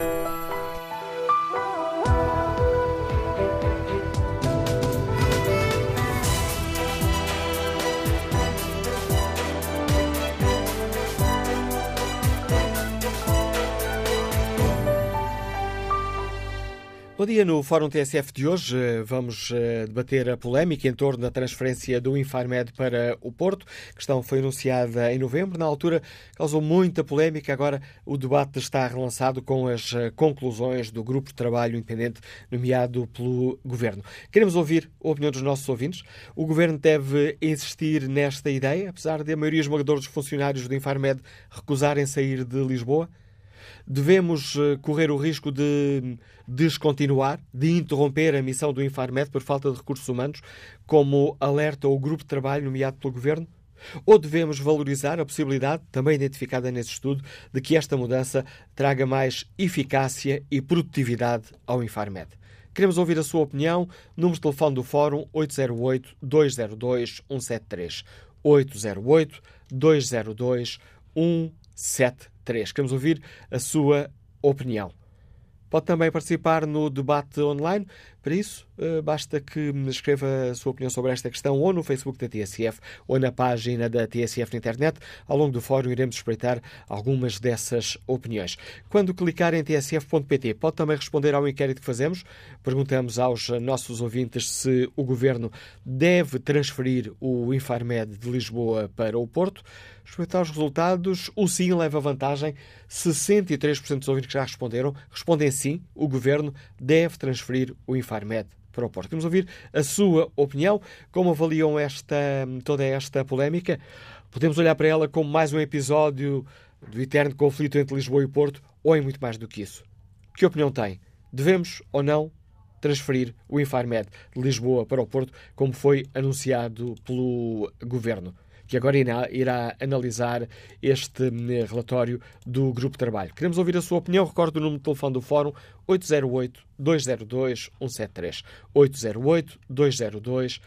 you Bom dia. No Fórum TSF de hoje eh, vamos eh, debater a polémica em torno da transferência do Infarmed para o Porto. A questão foi anunciada em novembro. Na altura causou muita polémica. Agora o debate está relançado com as eh, conclusões do grupo de trabalho independente nomeado pelo Governo. Queremos ouvir a opinião dos nossos ouvintes. O Governo deve insistir nesta ideia, apesar de a maioria esmagadora dos funcionários do Infarmed recusarem sair de Lisboa? Devemos correr o risco de descontinuar, de interromper a missão do Infarmed por falta de recursos humanos, como alerta o grupo de trabalho nomeado pelo Governo? Ou devemos valorizar a possibilidade, também identificada nesse estudo, de que esta mudança traga mais eficácia e produtividade ao Infarmed? Queremos ouvir a sua opinião. Número de telefone do Fórum 808-202-173. 808-202-173. Queremos ouvir a sua opinião. Pode também participar no debate online. Para isso, eh, basta que escreva a sua opinião sobre esta questão ou no Facebook da TSF ou na página da TSF na internet. Ao longo do fórum iremos espreitar algumas dessas opiniões. Quando clicar em tsf.pt, pode também responder ao inquérito que fazemos. Perguntamos aos nossos ouvintes se o Governo deve transferir o Infarmed de Lisboa para o Porto. Respeitar os resultados, o sim leva vantagem. 63% dos ouvintes que já responderam respondem sim, o Governo deve transferir o Infarmed para o Porto. Queremos ouvir a sua opinião. Como avaliam esta, toda esta polémica? Podemos olhar para ela como mais um episódio do eterno conflito entre Lisboa e Porto ou é muito mais do que isso? Que opinião tem? Devemos ou não transferir o Infarmed de Lisboa para o Porto, como foi anunciado pelo Governo? Que agora irá, analisar este eh, relatório do Grupo de Trabalho. Queremos ouvir a sua opinião. Recordo o número de telefone do Fórum 808-202-173. 808-202-173.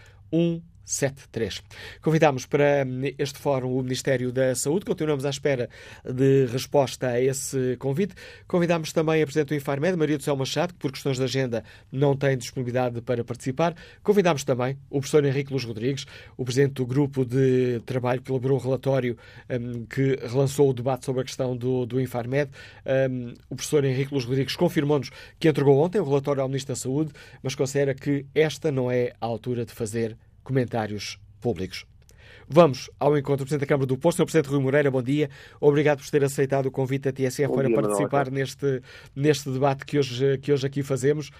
73. Convidámos para hum, este fórum o Ministério da Saúde. Continuamos à espera de resposta a esse convite. Convidámos também a Presidente do Infarmed, Maria do Céu Machado, que por questões de agenda não tem disponibilidade para participar. Convidámos também o professor Henrique Luz Rodrigues, o Presidente do Grupo de Trabalho que elaborou o relatório um, que relançou o debate sobre a questão do, do Infarmed. Um, o professor Henrique Luz Rodrigues confirmou-nos que entregou ontem o relatório ao Ministro da Saúde, mas considera que esta não é a altura de fazer comentários públicos. Vamos ao encontro do Presidente da Câmara do Porto, Sr. Presidente Rui Moreira, bom dia. Obrigado por ter aceitado o convite da TSF bom para dia, participar neste, neste debate que hoje, que hoje aqui fazemos.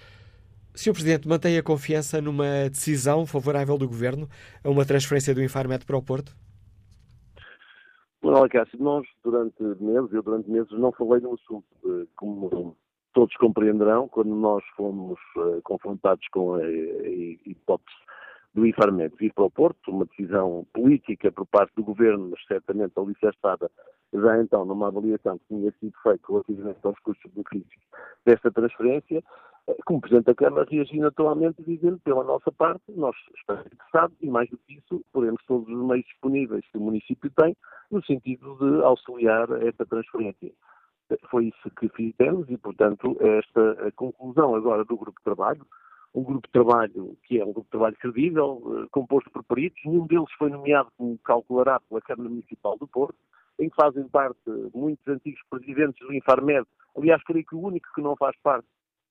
Sr. Presidente, mantém a confiança numa decisão favorável do Governo a uma transferência do Infarmed para o Porto? Olha, Cássio, nós durante meses, eu durante meses não falei no assunto. Eh, como todos compreenderão, quando nós fomos uh, confrontados com a hipótese do Infarmed vir para o Porto, uma decisão política por parte do Governo, mas certamente alicerçada já então numa avaliação que tinha sido feita relativamente aos custos benefícios desta transferência, eh, como Presidente da Câmara reagi naturalmente dizendo, pela nossa parte, nós estamos interessados e mais do que isso, poremos todos os meios disponíveis que o município tem no sentido de auxiliar esta transferência. Foi isso que fizemos e, portanto, esta conclusão agora do grupo de trabalho, um grupo de trabalho que é um grupo de trabalho credível, eh, composto por peritos. Nenhum deles foi nomeado, como calculará, pela Câmara Municipal do Porto, em que fazem parte muitos antigos presidentes do Infarmed. Aliás, creio que o único que não faz parte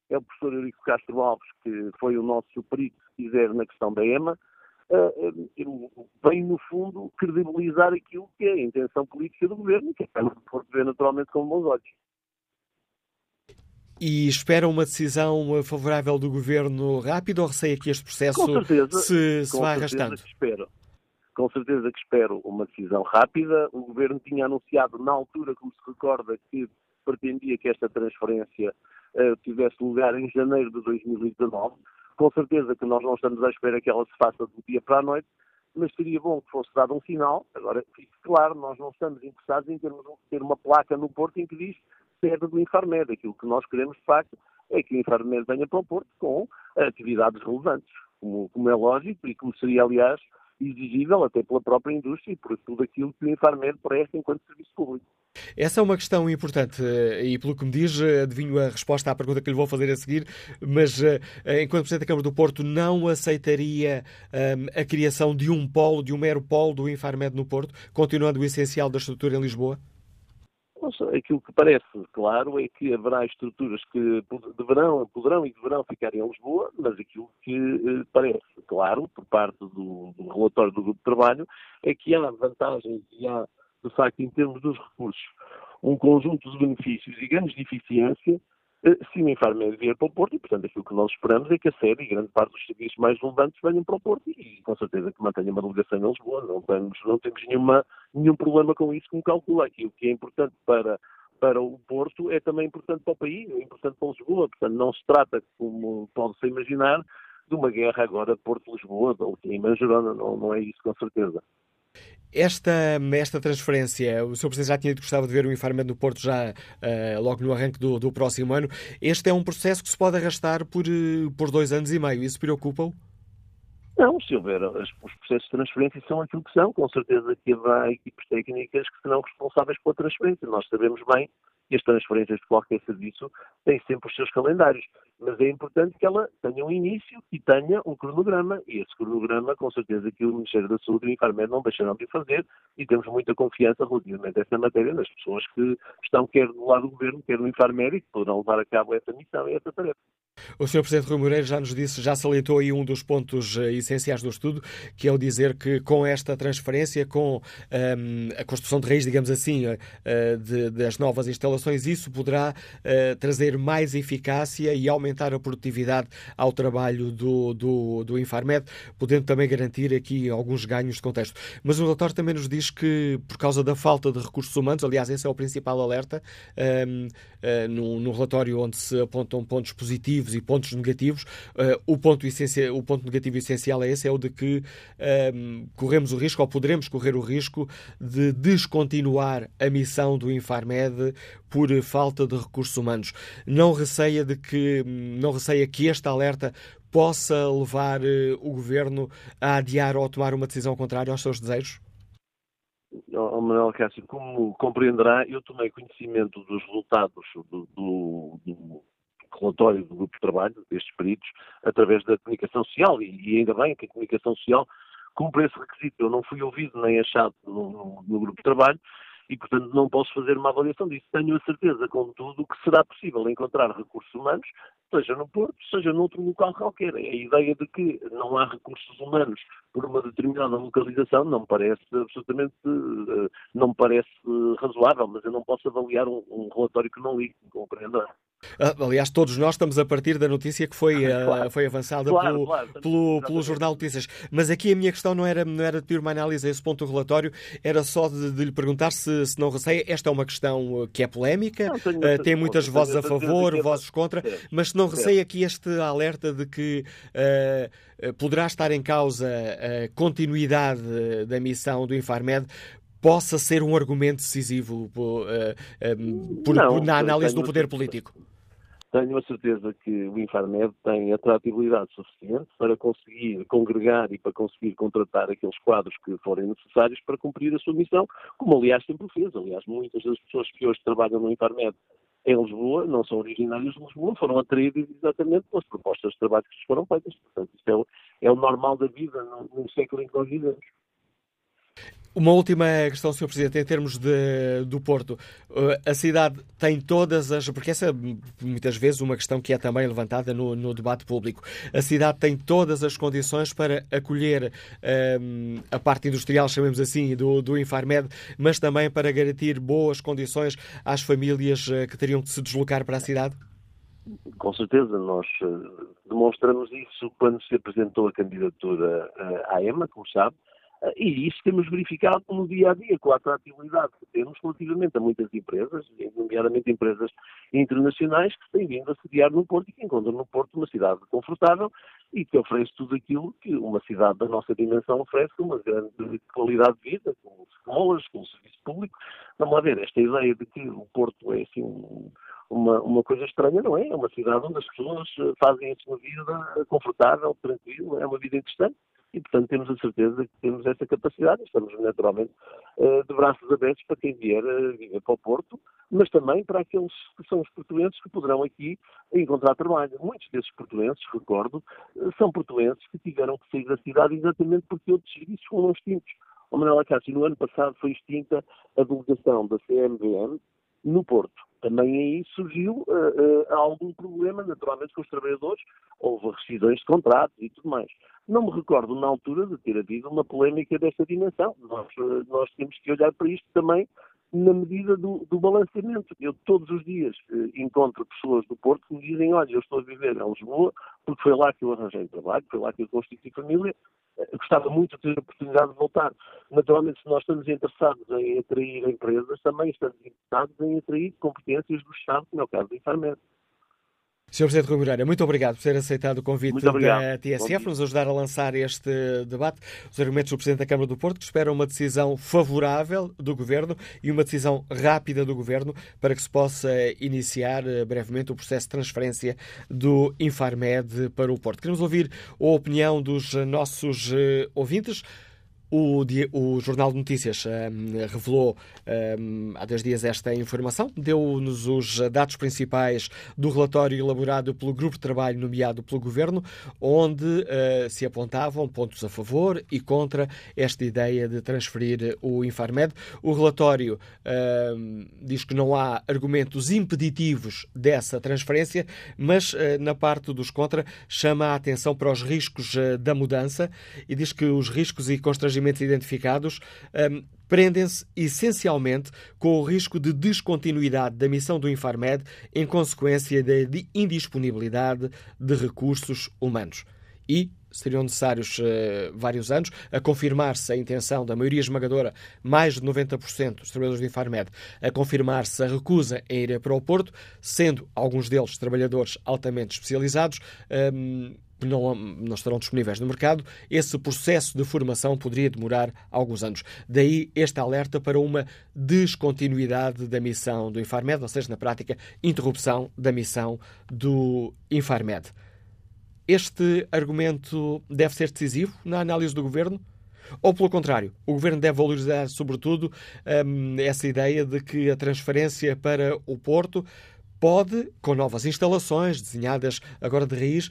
é o professor Eurico Castro Alves, que foi o nosso perito, se quiser, na questão da EMA. Uh, vem, no fundo, credibilizar aquilo que é a intenção política do governo, que é a Câmara do Porto vê naturalmente com bons olhos. E espera uma decisão favorável do governo rápido ou receia que este processo certeza, se, se vá arrastando? espero. Com certeza que espero uma decisão rápida. O governo tinha anunciado na altura, como se recorda, que pretendia que esta transferência uh, tivesse lugar em janeiro de 2019. Com certeza que nós não estamos à espera que ela se faça do dia para a noite, mas seria bom que fosse dado um sinal. Agora, fique claro, nós não estamos interessados em ter uma placa no Porto em que diz sede do Infarmed. Aquilo que nós queremos, de facto, é que o Infarmed venha para o Porto com atividades relevantes, como, como é lógico e como seria, aliás, exigível até pela própria indústria e por tudo aquilo que o Infarmed presta enquanto serviço público. Essa é uma questão importante eh, e, pelo que me diz, eh, adivinho a resposta à pergunta que lhe vou fazer a seguir, mas eh, enquanto Presidente da Câmara do Porto não aceitaria a criação de um polo, de um mero polo do Infarmed no Porto, continuando o essencial da estrutura em Lisboa? Aquilo que parece claro é que haverá estruturas que deverão, poderão e deverão ficar em Lisboa, mas aquilo que parece claro, por parte do, do relatório do grupo de trabalho, é que há vantagens e há de facto, em termos dos recursos, um conjunto de benefícios e ganhos de eficiência eh, se o Infarmed vier para o Porto e, portanto, aquilo que nós esperamos é que a série e grande parte dos serviços mais relevantes venham para o Porto e, com certeza, que mantenha uma delegação em Lisboa. Não temos, não temos nenhuma, nenhum problema com isso, como calcula. Aqui o que é importante para, para o Porto é também importante para o país, é importante para Lisboa. Portanto, não se trata, como pode-se imaginar, de uma guerra agora Porto-Lisboa ou em Manjerona. Não, não é isso, com certeza. Esta, esta transferência, o Sr. Presidente já tinha gostava de ver o Infarmed no Porto já uh, logo no arranque do, do, próximo ano. Este é um processo que se pode arrastar por, uh, por dois anos e meio. Isso preocupa-o? Não, se houver os processos de transferência são aquilo que são, com certeza que haverá equipes técnicas que serão responsáveis pela transferência. Nós sabemos bem que as transferências de qualquer serviço têm sempre os seus calendários, mas é importante que ela tenha um início e tenha um cronograma, e esse cronograma, com certeza, que o Ministério da Saúde e o Infarmed não deixarão de fazer, e temos muita confiança relativamente a essa matéria nas pessoas que estão quer do lado do Governo, quer do Infarmed, e que poderão levar a cabo essa missão e essa tarefa. O Sr. Presidente Rui Moreira já nos disse, já salientou aí um dos pontos uh, essenciais do estudo, que é o dizer que com esta transferência, com um, ehm, a construção de raiz, digamos assim, uh, de, das novas instalações, isso poderá uh, trazer mais eficácia e aumentar a produtividade ao trabalho do, do, do Infarmed, podendo também garantir aqui alguns ganhos de contexto. Mas o relatório também nos diz que, por causa da falta de recursos humanos, aliás, esse é o principal alerta, um, ehm, no, no relatório onde se apontam pontos positivos positivos e pontos negativos. Uh, o, ponto o ponto negativo essencial é esse, é o de que uh, corremos o risco, ou poderemos correr o risco, de descontinuar a missão do Infarmed por falta de recursos humanos. Não receia de que, não receia que este alerta possa levar uh, o governo a adiar ou a tomar uma decisão contrária aos seus desejos? Oh, Manuel Cássio, como compreenderá, eu tomei conhecimento dos resultados do, do, do, relatório do grupo de trabalho destes peritos através da comunicação social e, e ainda bem que a comunicação social cumpre esse requisito. Eu não fui ouvido nem achado no, no, no grupo de trabalho e, portanto, não posso fazer uma avaliação disso. Tenho a certeza, contudo, que será possível encontrar recursos humanos, seja no Porto, seja noutro local qualquer. A ideia de que não há recursos humanos por uma determinada localização não me parece absolutamente, eh, não me parece razoável, mas eu não posso avaliar um, um relatório que não li, compreendo. Ah, aliás, todos nós estamos a partir da notícia que foi, ah, claro. uh, foi avançada claro, pelo, claro, pelo, pelo, Jornal Notícias. Mas aqui a minha questão não era, não era de pedir uma análise a esse ponto do relatório, era só de, de lhe perguntar se, se não receia. Esta é uma questão que é polémica, não, uh, tem muitas vozes a favor, vozes contra, mas se não receia aqui este alerta de que uh, poderá estar em causa a continuidade da missão do Infarmed possa ser um argumento decisivo por, por, não, na análise do poder político? Tenho a certeza que o Infarmed tem atratividade suficiente para conseguir congregar e para conseguir contratar aqueles quadros que forem necessários para cumprir a sua missão, como aliás sempre fez. Aliás, muitas das pessoas que hoje trabalham no Infarmed em Lisboa, não são originários de Lisboa, foram atraídos exatamente pelas propostas de trabalho que lhes foram feitas. Portanto, isto é o, é o normal da vida no, no século em que nós vivemos. Uma última questão, Sr. Presidente, em termos de, do Porto. Uh, a cidade tem todas as. Porque essa é muitas vezes uma questão que é também levantada no, no debate público. A cidade tem todas as condições para acolher um, a parte industrial, chamemos assim, do, do Infarmed, mas também para garantir boas condições às famílias uh, que teriam que se deslocar para a cidade? Com certeza, nós demonstramos isso quando se apresentou a candidatura à EMA, como sabe e isso temos verificado no dia a dia, com a atratividade que temos relativamente a muitas empresas, nomeadamente empresas internacionais, que têm vindo a sediar no Porto e que encontram no Porto uma cidade confortável e que oferece tudo aquilo que uma cidade da nossa dimensão oferece, uma grande qualidade de vida, com escolas, com serviço público. Vamos lá ver, esta ideia de que o Porto é assim uma, uma coisa estranha, não é? É uma cidade onde as pessoas fazem a sua vida confortável, tranquila, é uma vida interessante e, portanto, temos a certeza que temos essa capacidade. Estamos, naturalmente, uh, de braços abertos para quem vier uh, viver para o Porto, mas também para aqueles que são os portuenses que poderão aqui encontrar trabalho. Muitos desses portuenses, recordo, uh, são portuenses que tiveram que sair da cidade exatamente porque outros serviços foram extintos. O Manuel Acácio, no ano passado foi extinta a delegação da CMVM no Porto. Também aí surgiu uh, uh, algum problema, naturalmente, com os trabalhadores, houve rescisões de contratos e tudo mais. Não me recordo, na altura, de ter havido uma polémica desta dimensão. Nós, uh, nós temos que olhar para isto também na medida do, do balanceamento. Eu todos os dias encontro pessoas do Porto que me dizem, olha, eu estou a viver em Lisboa porque foi lá que eu arranjei trabalho, foi lá que eu constituí família, gostava muito de ter a oportunidade de voltar. Naturalmente, se nós estamos interessados em atrair empresas, também estamos interessados em atrair competências do Estado, como é o caso do Infarmed. Sr. Presidente Rui Moreira, muito obrigado por ter aceitado o convite da TSF, nos ajudar a lançar este debate. Os argumentos do Presidente da Câmara do Porto, que espera uma decisão favorável do Governo e uma decisão rápida do Governo para que se possa iniciar eh, brevemente o processo de transferência do Infarmed para o Porto. Queremos ouvir a opinião dos nossos eh, ouvintes. O, o, Jornal de Notícias um, revelou um, há dois dias esta informação, deu-nos os dados principais do relatório elaborado pelo Grupo de Trabalho nomeado pelo Governo, onde uh, se apontavam pontos a favor e contra esta ideia de transferir o Infarmed. O relatório uh, diz que não há argumentos impeditivos dessa transferência, mas uh, na parte dos contra chama a atenção para os riscos da mudança e diz que os riscos e constrangimentos identificados um, prendem-se essencialmente com o risco de descontinuidade da missão do Infarmed em consequência da indisponibilidade de recursos humanos. E seriam necessários uh, vários anos a confirmar-se a intenção da maioria esmagadora, mais de 90% dos trabalhadores do Infarmed, a confirmar-se a recusa em ir para o Porto, sendo alguns deles trabalhadores altamente especializados. Um, não, não estarão disponíveis no mercado, esse processo de formação poderia demorar alguns anos. Daí este alerta para uma descontinuidade da missão do Infarmed, ou seja, na prática, interrupção da missão do Infarmed. Este argumento deve ser decisivo na análise do governo? Ou, pelo contrário, o governo deve valorizar, sobretudo, hum, essa ideia de que a transferência para o Porto pode, com novas instalações desenhadas agora de raiz,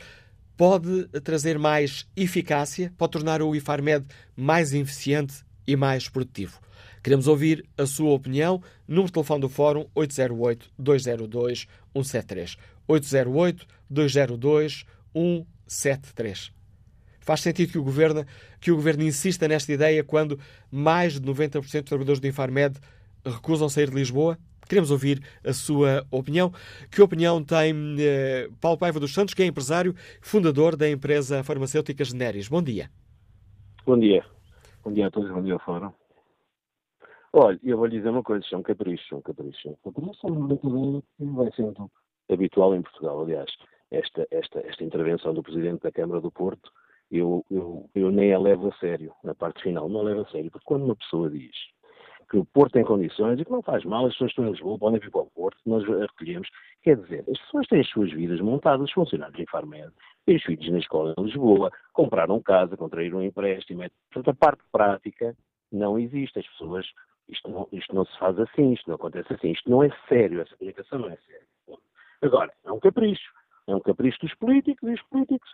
pode trazer mais eficácia, pode tornar o IFARMED mais eficiente e mais produtivo. Queremos ouvir a sua opinião. Número de telefone do Fórum 808-202-173. 808-202-173. Faz sentido que o, governo, que o Governo insista nesta ideia quando mais de 90% dos trabalhadores do Infarmed recusam sair de Lisboa? Queremos ouvir a sua opinião. Que opinião tem eh, Paulo Paiva dos Santos, que é empresário fundador da empresa farmacêutica Generis? Bom dia. Bom dia. Bom dia a todos, bom dia ao Fórum. Olha, eu vou lhe dizer uma coisa, é um capricho, um capricho. Um capricho é uma brincadeira que vai sendo habitual em Portugal, aliás. Esta, esta, esta intervenção do Presidente da Câmara do Porto, eu, eu, eu nem a levo a sério, na parte final, não a levo a sério, porque quando uma pessoa diz que o Porto tem condições e que não faz mal, as pessoas estão em Lisboa, podem vir para o Porto, nós recolhemos. Quer dizer, as pessoas têm as suas vidas montadas, os funcionários em Farmed, têm os filhos na escola em Lisboa, compraram casa, contraíram um empréstimo, portanto a parte prática não existe. As pessoas, isto não, isto não se faz assim, isto não acontece assim, isto não é sério, essa comunicação não é séria. Agora, é um capricho. É um capricho dos políticos e os políticos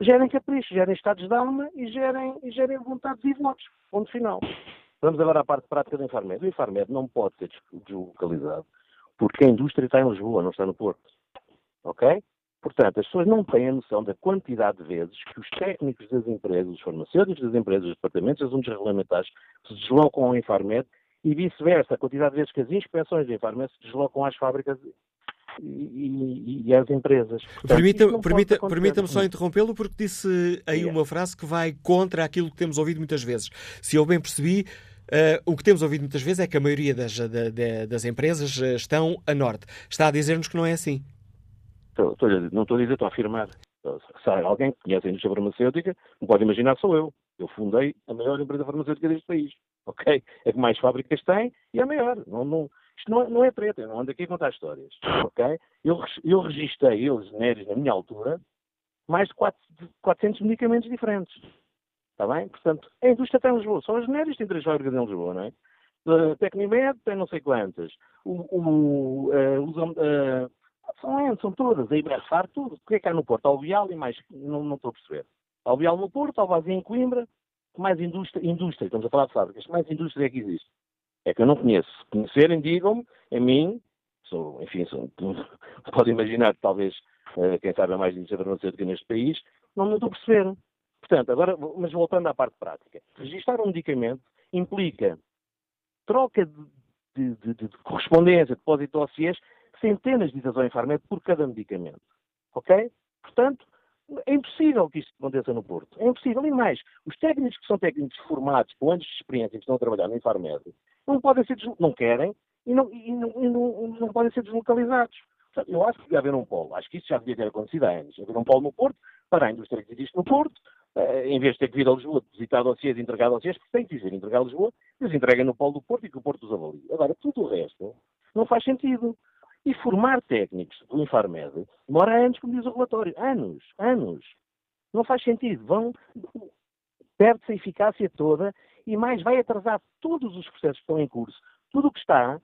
gerem capricho, gerem estados de alma e gerem, e gerem vontades e votos. Ponto final. Vamos agora à parte prática do Infarmed. O Infarmed não pode ser deslocalizado porque a indústria está em Lisboa, não está no Porto. Ok? Portanto, as pessoas não têm a noção da quantidade de vezes que os técnicos das empresas, os farmacêuticos das empresas, os departamentos, as unidades regulamentares se deslocam ao Infarmed e vice-versa, a quantidade de vezes que as inspeções do Infarmed se deslocam às fábricas e, e, às empresas. Permita-me permita, permita só interrompê-lo porque disse aí uma frase que vai contra aquilo que temos ouvido muitas vezes. Se eu bem percebi, uh, o que temos ouvido muitas vezes é que a maioria das, da, das empresas eh, estão a norte. Está a dizer-nos que não é assim. Estou, estou, não estou a dizer, estou a afirmar. Se há alguém que conhece a indústria farmacêutica, não pode imaginar, sou eu. Eu fundei a maior empresa farmacêutica deste país. Ok? É que mais fábricas tem e é a maior. Não, não, isto não é, não é treta, eu não ando aqui a contar histórias. Ok? Eu, eu registrei, eu, genéricos, na minha altura, mais de, 4, de 400 medicamentos diferentes. Está bem? Portanto, a indústria está em Lisboa. São as que têm três fábricas em Lisboa, não é? Uh, Tecnimed tem não sei quantas. O, o, uh, uh, são, são todas. A Iberfar, tudo. O que é que há no Porto? Alvial e mais. Não, não estou a perceber. Alvial no Porto, Alvazia em Coimbra. Mais indústria, indústria, estamos a falar de fábricas. Mais indústria é que existe. É que eu não conheço. Se conhecerem, digam-me, a mim, sou, enfim, sou, pode imaginar que talvez quem sabe mais de indústria farmacêutica neste país, não estou a perceber. Portanto, agora, mas voltando à parte prática, registrar um medicamento implica troca de, de, de, de correspondência, depósito de dossiês, centenas de itens ao Infarmed por cada medicamento. Ok? Portanto, é impossível que isto aconteça no Porto. É impossível. E mais, os técnicos que são técnicos formados com anos de experiência que estão a trabalhar no Infarmed não podem ser não querem e não, e não, e não, não podem ser deslocalizados. Portanto, eu acho que devia haver um polo. Acho que isso já devia ter acontecido há anos. Haver um polo no Porto para a indústria que existe no Porto, em vez de ter que vir a Lisboa visitar dossiês e entregar dossiês, porque tem que dizer entregar a Lisboa, eles entregam no polo do Porto e que o Porto os avalie. Agora, tudo o resto não faz sentido. E formar técnicos do Infarmed demora anos, como diz o relatório. Anos, anos. Não faz sentido. Vão, perde-se a eficácia toda e mais vai atrasar todos os processos que estão em curso. Tudo o que está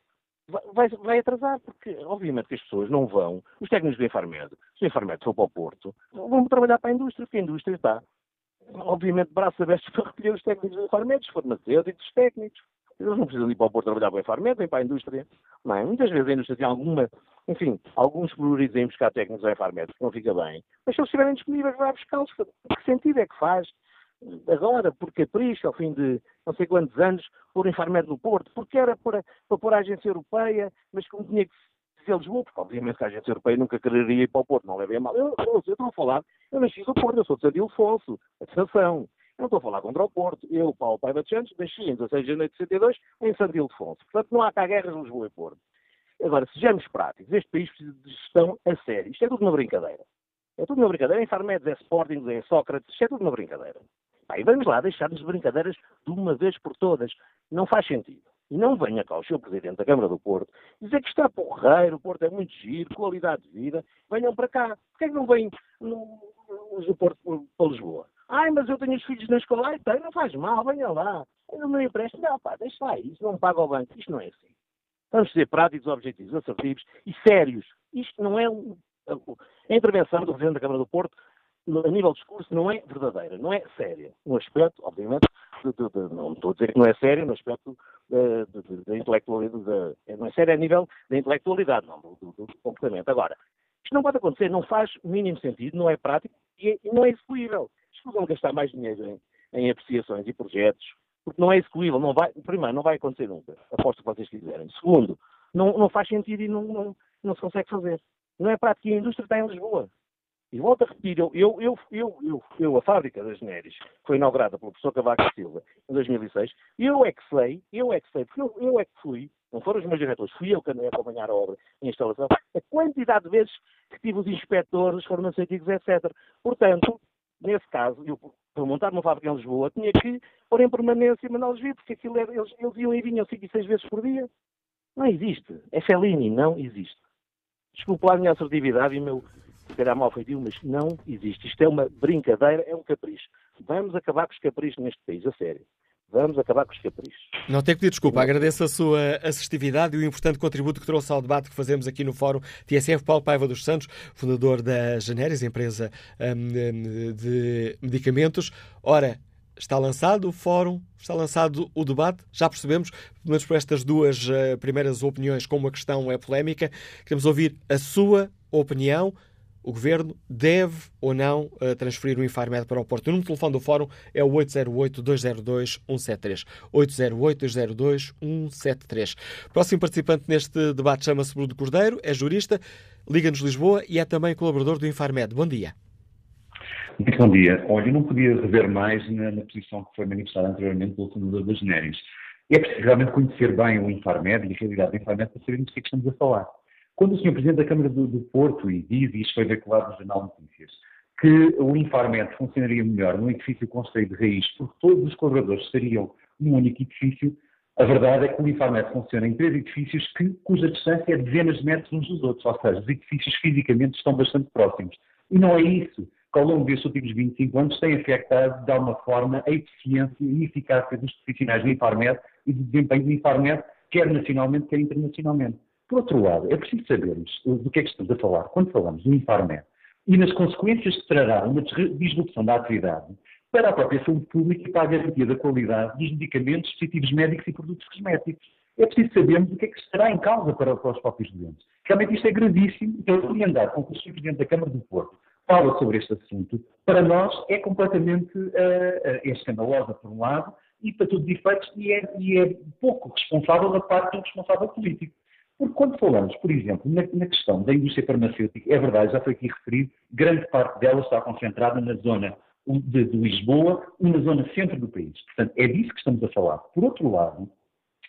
vai, vai, atrasar, porque obviamente que as pessoas não vão, os técnicos do Infarmed, se o Infarmed for para o Porto, vão trabalhar para a indústria, porque a indústria está, obviamente, braços abertos para recolher os técnicos do Infarmed, os farmacêuticos, os técnicos. Eles não precisam ir para o Porto trabalhar para o Infarmed, nem para a indústria. Não é? Muitas vezes a indústria tem alguma, enfim, alguns priorizam em buscar técnicos ao Infarmed, porque não fica bem. Mas se eles estiverem disponíveis, vai buscá-los. Que sentido é que faz? Agora, por capricho, ao fim de não sei quantos anos, por Infarmed no Porto, porque era para, para pôr a agência europeia, mas como tinha que dizer Lisboa, porque obviamente que a agência europeia nunca quereria ir para o Porto, não levei a mal. Eu, eu, eu estou a falar, eu nasci do Porto, eu sou de Sandil Fonso, atenção. Eu não estou a falar contra o Porto. Eu, Paulo Paiva de Santos, nasci em 16 de janeiro de 62 em Sandil Fonso. Portanto, não há cá guerras Lisboa e Porto. Agora, sejamos práticos, este país precisa de gestão a sério. Isto é tudo uma brincadeira. É tudo uma brincadeira. Em Farmedes, é Sporting, é Sócrates, isto é tudo uma brincadeira. Pá, e vamos lá deixar-nos de brincadeiras de uma vez por todas. Não faz sentido. E não venha cá o seu Presidente da Câmara do Porto dizer que está porreiro, o Porto é muito giro, qualidade de vida. Venham para cá. Porquê é que não vêm no, do Porto para Lisboa? Ai, mas eu tenho os filhos na escola. Ai, tem, não faz mal, venha lá. Eu não empresto. Não, pá, deixa lá isso, não paga ao banco. Isto não é assim. Vamos ser práticos, objetivos, assertivos e sérios. Isto não é um... A intervenção do Presidente da Câmara do Porto, a nível de discurso, não é verdadeira, não é séria. No aspecto, obviamente, de, de, de, não estou a dizer que não é sério no aspecto da intelectualidade, não é sério a nível da intelectualidade, não, do, do, comportamento. Agora, isto não pode acontecer, não faz mínimo sentido, não é prático e, é, e não é execuível. Escusam gastar mais dinheiro em, em apreciações e projetos, porque não é execuível, não vai, primeiro, não vai acontecer nunca, aposto que vocês quiserem. Segundo, não, não faz sentido e não, não, não se consegue fazer. Não é prático e a indústria está em Lisboa. E volto a repetir, eu, eu, eu, eu, a fábrica das Neres foi inaugurada pelo professor Cavaco Silva em 2006, eu é que sei, eu é que sei, porque eu, é que fui, não foram os meus diretores, fui eu que andei a acompanhar a obra em instalação, a quantidade de vezes que tive os inspectores, os farmacêuticos, etc. Portanto, nesse caso, eu, para montar uma fábrica em Lisboa, tinha que pôr em permanência mandá-los vir, porque aquilo era, eles, eles iam e vinham 5 e 6 vezes por dia. Não existe. É Fellini, não existe. Desculpe lá a minha assertividade e o meu se calhar mal feitio, mas não existe. Isto é uma brincadeira, é um capricho. Vamos acabar com os caprichos neste país, a sério. Vamos acabar com os caprichos. Não tenho que pedir desculpa. Agradeço a sua assertividade e o importante contributo que trouxe ao debate que fazemos aqui no Fórum TSF. Paulo Paiva dos Santos, fundador da Generis, empresa hum, de medicamentos. Ora, está lançado o fórum, está lançado o debate. Já percebemos, pelo menos por estas duas uh, primeiras opiniões, como a questão é polémica. Queremos ouvir a sua opinião o Governo deve ou não uh, transferir o Infarmed para o Porto. O número de telefone do Fórum é o 808-202-173. 808-202-173. Próximo participante neste debate chama-se Bruno Cordeiro, é jurista, Liga-nos Lisboa e é também colaborador do Infarmed. Bom dia. Muito bom dia. Olha, eu não podia rever mais na, na posição que foi manifestada anteriormente pelo fundador das Genéricos. É preciso realmente conhecer bem o Infarmed e a realidade do Infarmed para sabermos o é que estamos a falar. Quando o Sr. Presidente da Câmara do, do Porto, e diz, e isto foi veiculado no Jornal Notícias, que o Infarmed funcionaria melhor num edifício construído de raiz, porque todos os colaboradores estariam num único edifício, a verdade é que o Infarmed funciona em três edifícios que, cuja distância é de dezenas de metros uns dos outros, ou seja, os edifícios fisicamente estão bastante próximos. E não é isso que ao longo destes últimos 25 anos tem afetado, de alguma forma, a eficiência e eficácia dos profissionais do Infarmed e do desempenho do Infarmed, quer nacionalmente, quer internacionalmente. Por outro lado, é preciso sabermos do que é que estamos a falar quando falamos do Infarmed e nas consequências que trará uma disrupção da atividade para a própria saúde pública e para a garantia da qualidade dos medicamentos, dispositivos médicos e produtos cosméticos. É preciso sabermos o que é que estará em causa para, os próprios doentes. Realmente isto é gravíssimo. Então, aliandar com que o. Presidente da Câmara do Porto fala sobre este assunto, para nós é completamente uh, escandalosa, por um lado, e para todos os efeitos, e é, e é pouco responsável da parte do responsável político. Porque quando falamos, por exemplo, na, na, questão da indústria farmacêutica, é verdade, já foi aqui referido, grande parte dela está concentrada na zona de, de Lisboa e na zona centro do país. Portanto, é disso que estamos a falar. Por outro lado,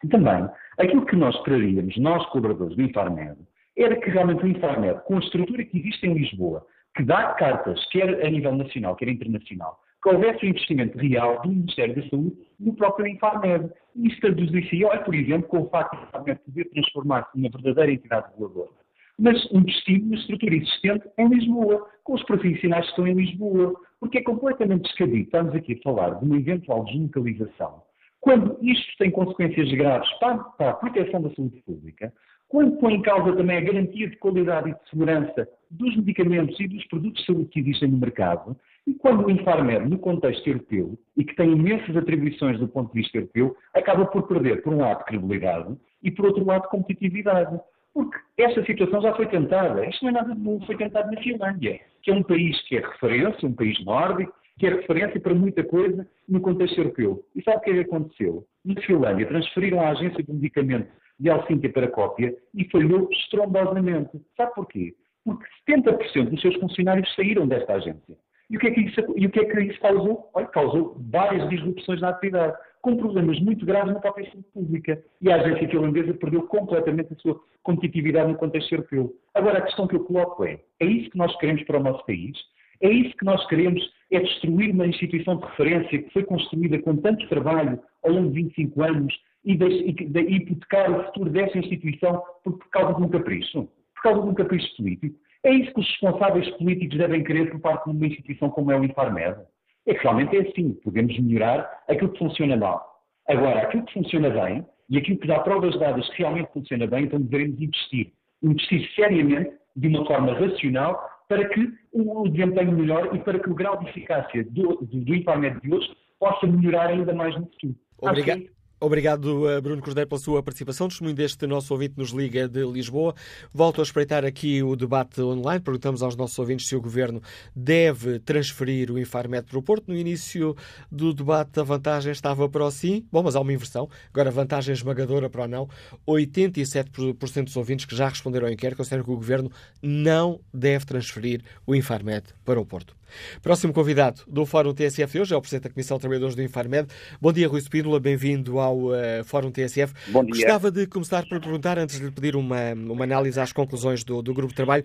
também, aquilo que nós esperaríamos, nós colaboradores do Infarmed, era que realmente o Infarmed, com a estrutura que existe em Lisboa, que dá cartas, quer a nível nacional, quer internacional, que houvesse um investimento real do Ministério da Saúde no próprio Infarmed. Isso traduzia-se, olha, por exemplo, com o facto de Infarmed poder transformar-se numa verdadeira entidade reguladora, mas investindo na estrutura existente em Lisboa, com os profissionais que estão em Lisboa, porque é completamente descabido. Estamos aqui a falar de uma eventual deslocalização, quando isto tem consequências graves para, para a proteção da saúde pública, quando põe em causa também a garantia de qualidade e de segurança dos medicamentos e dos produtos de saúde que existem no mercado, e quando o Infarmed, no contexto europeu, e que tem imensas atribuições do ponto de vista europeu, acaba por perder, por um lado, credibilidade e, por outro lado, competitividade. Porque esta situação já foi tentada. Isto não é nada novo, foi tentado na Finlândia, que é um país que é referência, um país nórdico, que é referência para muita coisa no contexto europeu. E sabe o que é que aconteceu? Na Finlândia, transferiram a agência de medicamento de Helsínquia para cópia e falhou estrombosamente. Sabe porquê? Porque 70% dos seus funcionários saíram desta agência. E o que é que isso, e o que é que isso causou? Olha, causou várias disrupções na atividade, com problemas muito graves na própria saúde pública. E a agência finlandesa perdeu completamente a sua competitividade no contexto europeu. Agora, a questão que eu coloco é: é isso que nós queremos para o nosso país? É isso que nós queremos? É destruir uma instituição de referência que foi construída com tanto trabalho ao longo de 25 anos e, de, de, hipotecar o futuro dessa instituição por, por causa de um capricho? Por causa de um capricho político? É isso que os responsáveis políticos devem querer por parte de uma instituição como é o Infarmed? É que realmente é assim, podemos melhorar aquilo que funciona mal. Agora, aquilo que funciona bem e aquilo que dá provas dadas que realmente funciona bem, então devemos investir. Investir seriamente, de uma forma racional, para que o desempenho melhore e para que o grau de eficácia do, do, do Infarmed de hoje possa melhorar ainda mais no futuro. Obrigado. Obrigado, eh, Bruno Cordeiro, pela sua participação. Testemunho deste nosso ouvinte nos Liga de Lisboa. Volto a espreitar aqui o debate online. Perguntamos aos nossos ouvintes se o Governo deve transferir o Infarmed para o Porto. No início do debate, a vantagem estava para o sim. Bom, mas há uma inversão. Agora, vantagem esmagadora para o não. 87% dos ouvintes que já responderam ao inquérito consideram que o Governo não deve transferir o Infarmed para o Porto. Próximo convidado do Fórum TSF de hoje é o Presidente da Comissão de Trabalhadores do Infarmed. Bom dia, Rui Spínola, bem-vindo ao uh, Fórum TSF. Bom dia. Gostava de começar por perguntar, antes de lhe pedir uma, uma análise às conclusões do, do grupo de trabalho,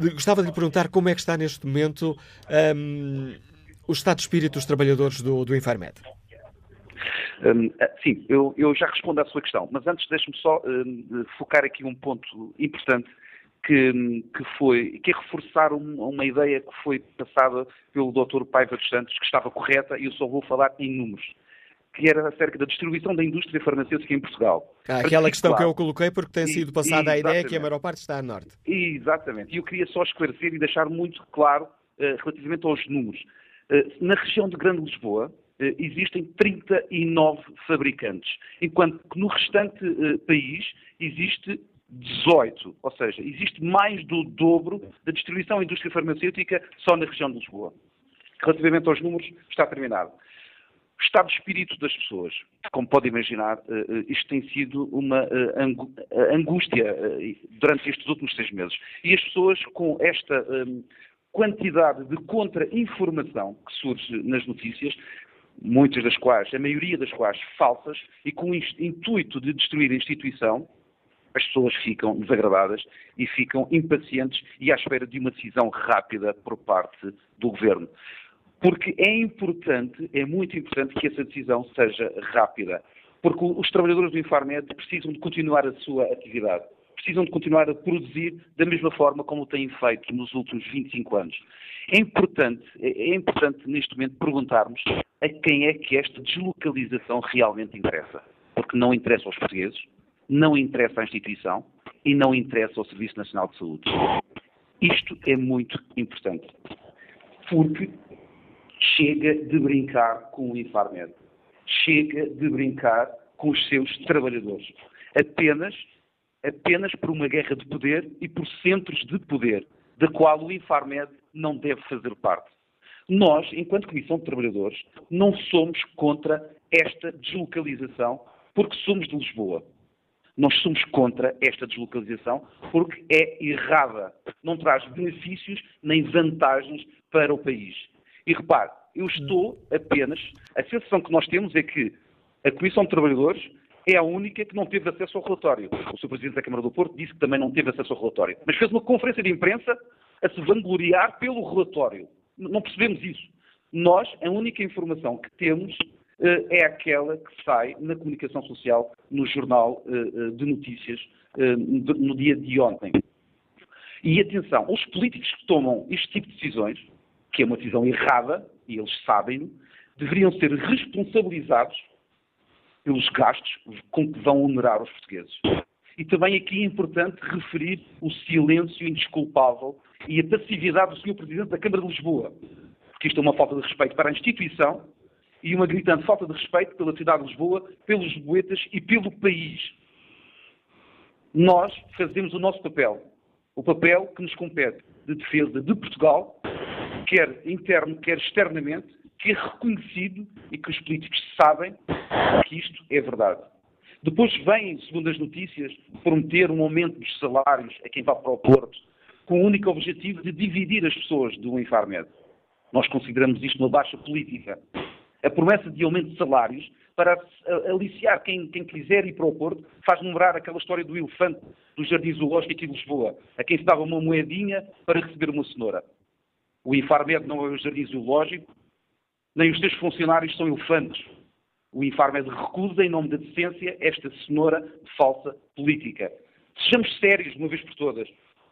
de, gostava de lhe perguntar como é que está neste momento um, o estado de espírito dos trabalhadores do, do Infarmed. Um, ah, sim, eu, eu, já respondo à sua questão, mas antes deixe-me só um, focar aqui um ponto importante que, que, foi, que é reforçar um, uma ideia que foi passada pelo Dr. Paiva dos Santos, que estava correta, e eu só vou falar em números, que era acerca da distribuição da indústria farmacêutica em Portugal. Ah, aquela questão que eu coloquei, porque tem sido passada a ideia que a maior parte está a norte. Exatamente. E eu queria só esclarecer e deixar muito claro uh, relativamente aos números. Uh, na região de Grande Lisboa, uh, existem 39 fabricantes, enquanto que no restante país existe 18, ou seja, existe mais do dobro da distribuição da indústria farmacêutica só na região de Lisboa. Relativamente aos números, está terminado. O estado de espírito das pessoas, como pode imaginar, eh, eh, isto tem sido uma eh, angústia durante estes últimos seis meses. E as pessoas, com esta quantidade de contra-informação que surge nas notícias, muitas das quais, a maioria das quais falsas, e com o intuito de destruir a instituição, as pessoas ficam desagradadas e ficam impacientes e à espera de uma decisão rápida por parte do governo. Porque é importante, é muito importante que essa decisão seja rápida. Porque os trabalhadores do Infarmed precisam de continuar a sua atividade. precisam de continuar a produzir da mesma forma como têm feito nos últimos 25 anos. É importante, é, é importante neste momento perguntarmos a quem é que esta deslocalização realmente interessa. Porque não interessa aos portugueses, não interessa à instituição e não interessa ao Serviço Nacional de Saúde. Isto é muito importante. Porque chega de brincar com o Infarmed. Chega de brincar com os seus trabalhadores. Apenas, apenas por uma guerra de poder e por centros de poder, da qual o Infarmed não deve fazer parte. Nós, enquanto Comissão de Trabalhadores, não somos contra esta deslocalização porque somos de Lisboa. Nós somos contra esta deslocalização porque é errada. Não traz benefícios nem vantagens para o país. E repare, eu estou apenas. A sensação que nós temos é que a Comissão de Trabalhadores é a única que não teve acesso ao relatório. O Sr. Presidente da Câmara do Porto disse que também não teve acesso ao relatório. Mas fez uma conferência de imprensa a se vangloriar pelo relatório. Não percebemos isso. Nós, a única informação que temos é aquela que sai na comunicação social no Jornal uh, de Notícias no dia de ontem. E atenção, os políticos que tomam este tipo de decisões, que é uma decisão errada, e eles sabem, deveriam ser responsabilizados pelos gastos com que vão onerar os portugueses. E também aqui é importante referir o silêncio indesculpável e a passividade do Sr. Presidente da Câmara de Lisboa, porque isto é uma falta de respeito para a instituição e uma gritante falta de respeito pela cidade de Lisboa, pelos boetas e pelo país. Nós fazemos o nosso papel, o papel que nos compete de defesa de Portugal, quer interno, quer externamente, que é reconhecido e que os políticos sabem que isto é verdade. Depois vem, segundo as notícias, prometer um aumento dos salários a quem vá para o Porto, com o único objetivo de dividir as pessoas do Infarmed. Nós consideramos isto uma baixa política. A promessa de aumento de salários para aliciar quem, quem quiser ir para o Porto faz lembrar aquela história do elefante do Jardim Zoológico aqui de Lisboa, a quem se dava uma moedinha para receber uma cenoura. O Infarmed não é o Jardim Zoológico, nem os seus funcionários são elefantes. O Infarmed recusa, em nome da decência, esta cenoura de falsa política. Sejamos sérios, uma vez por todas.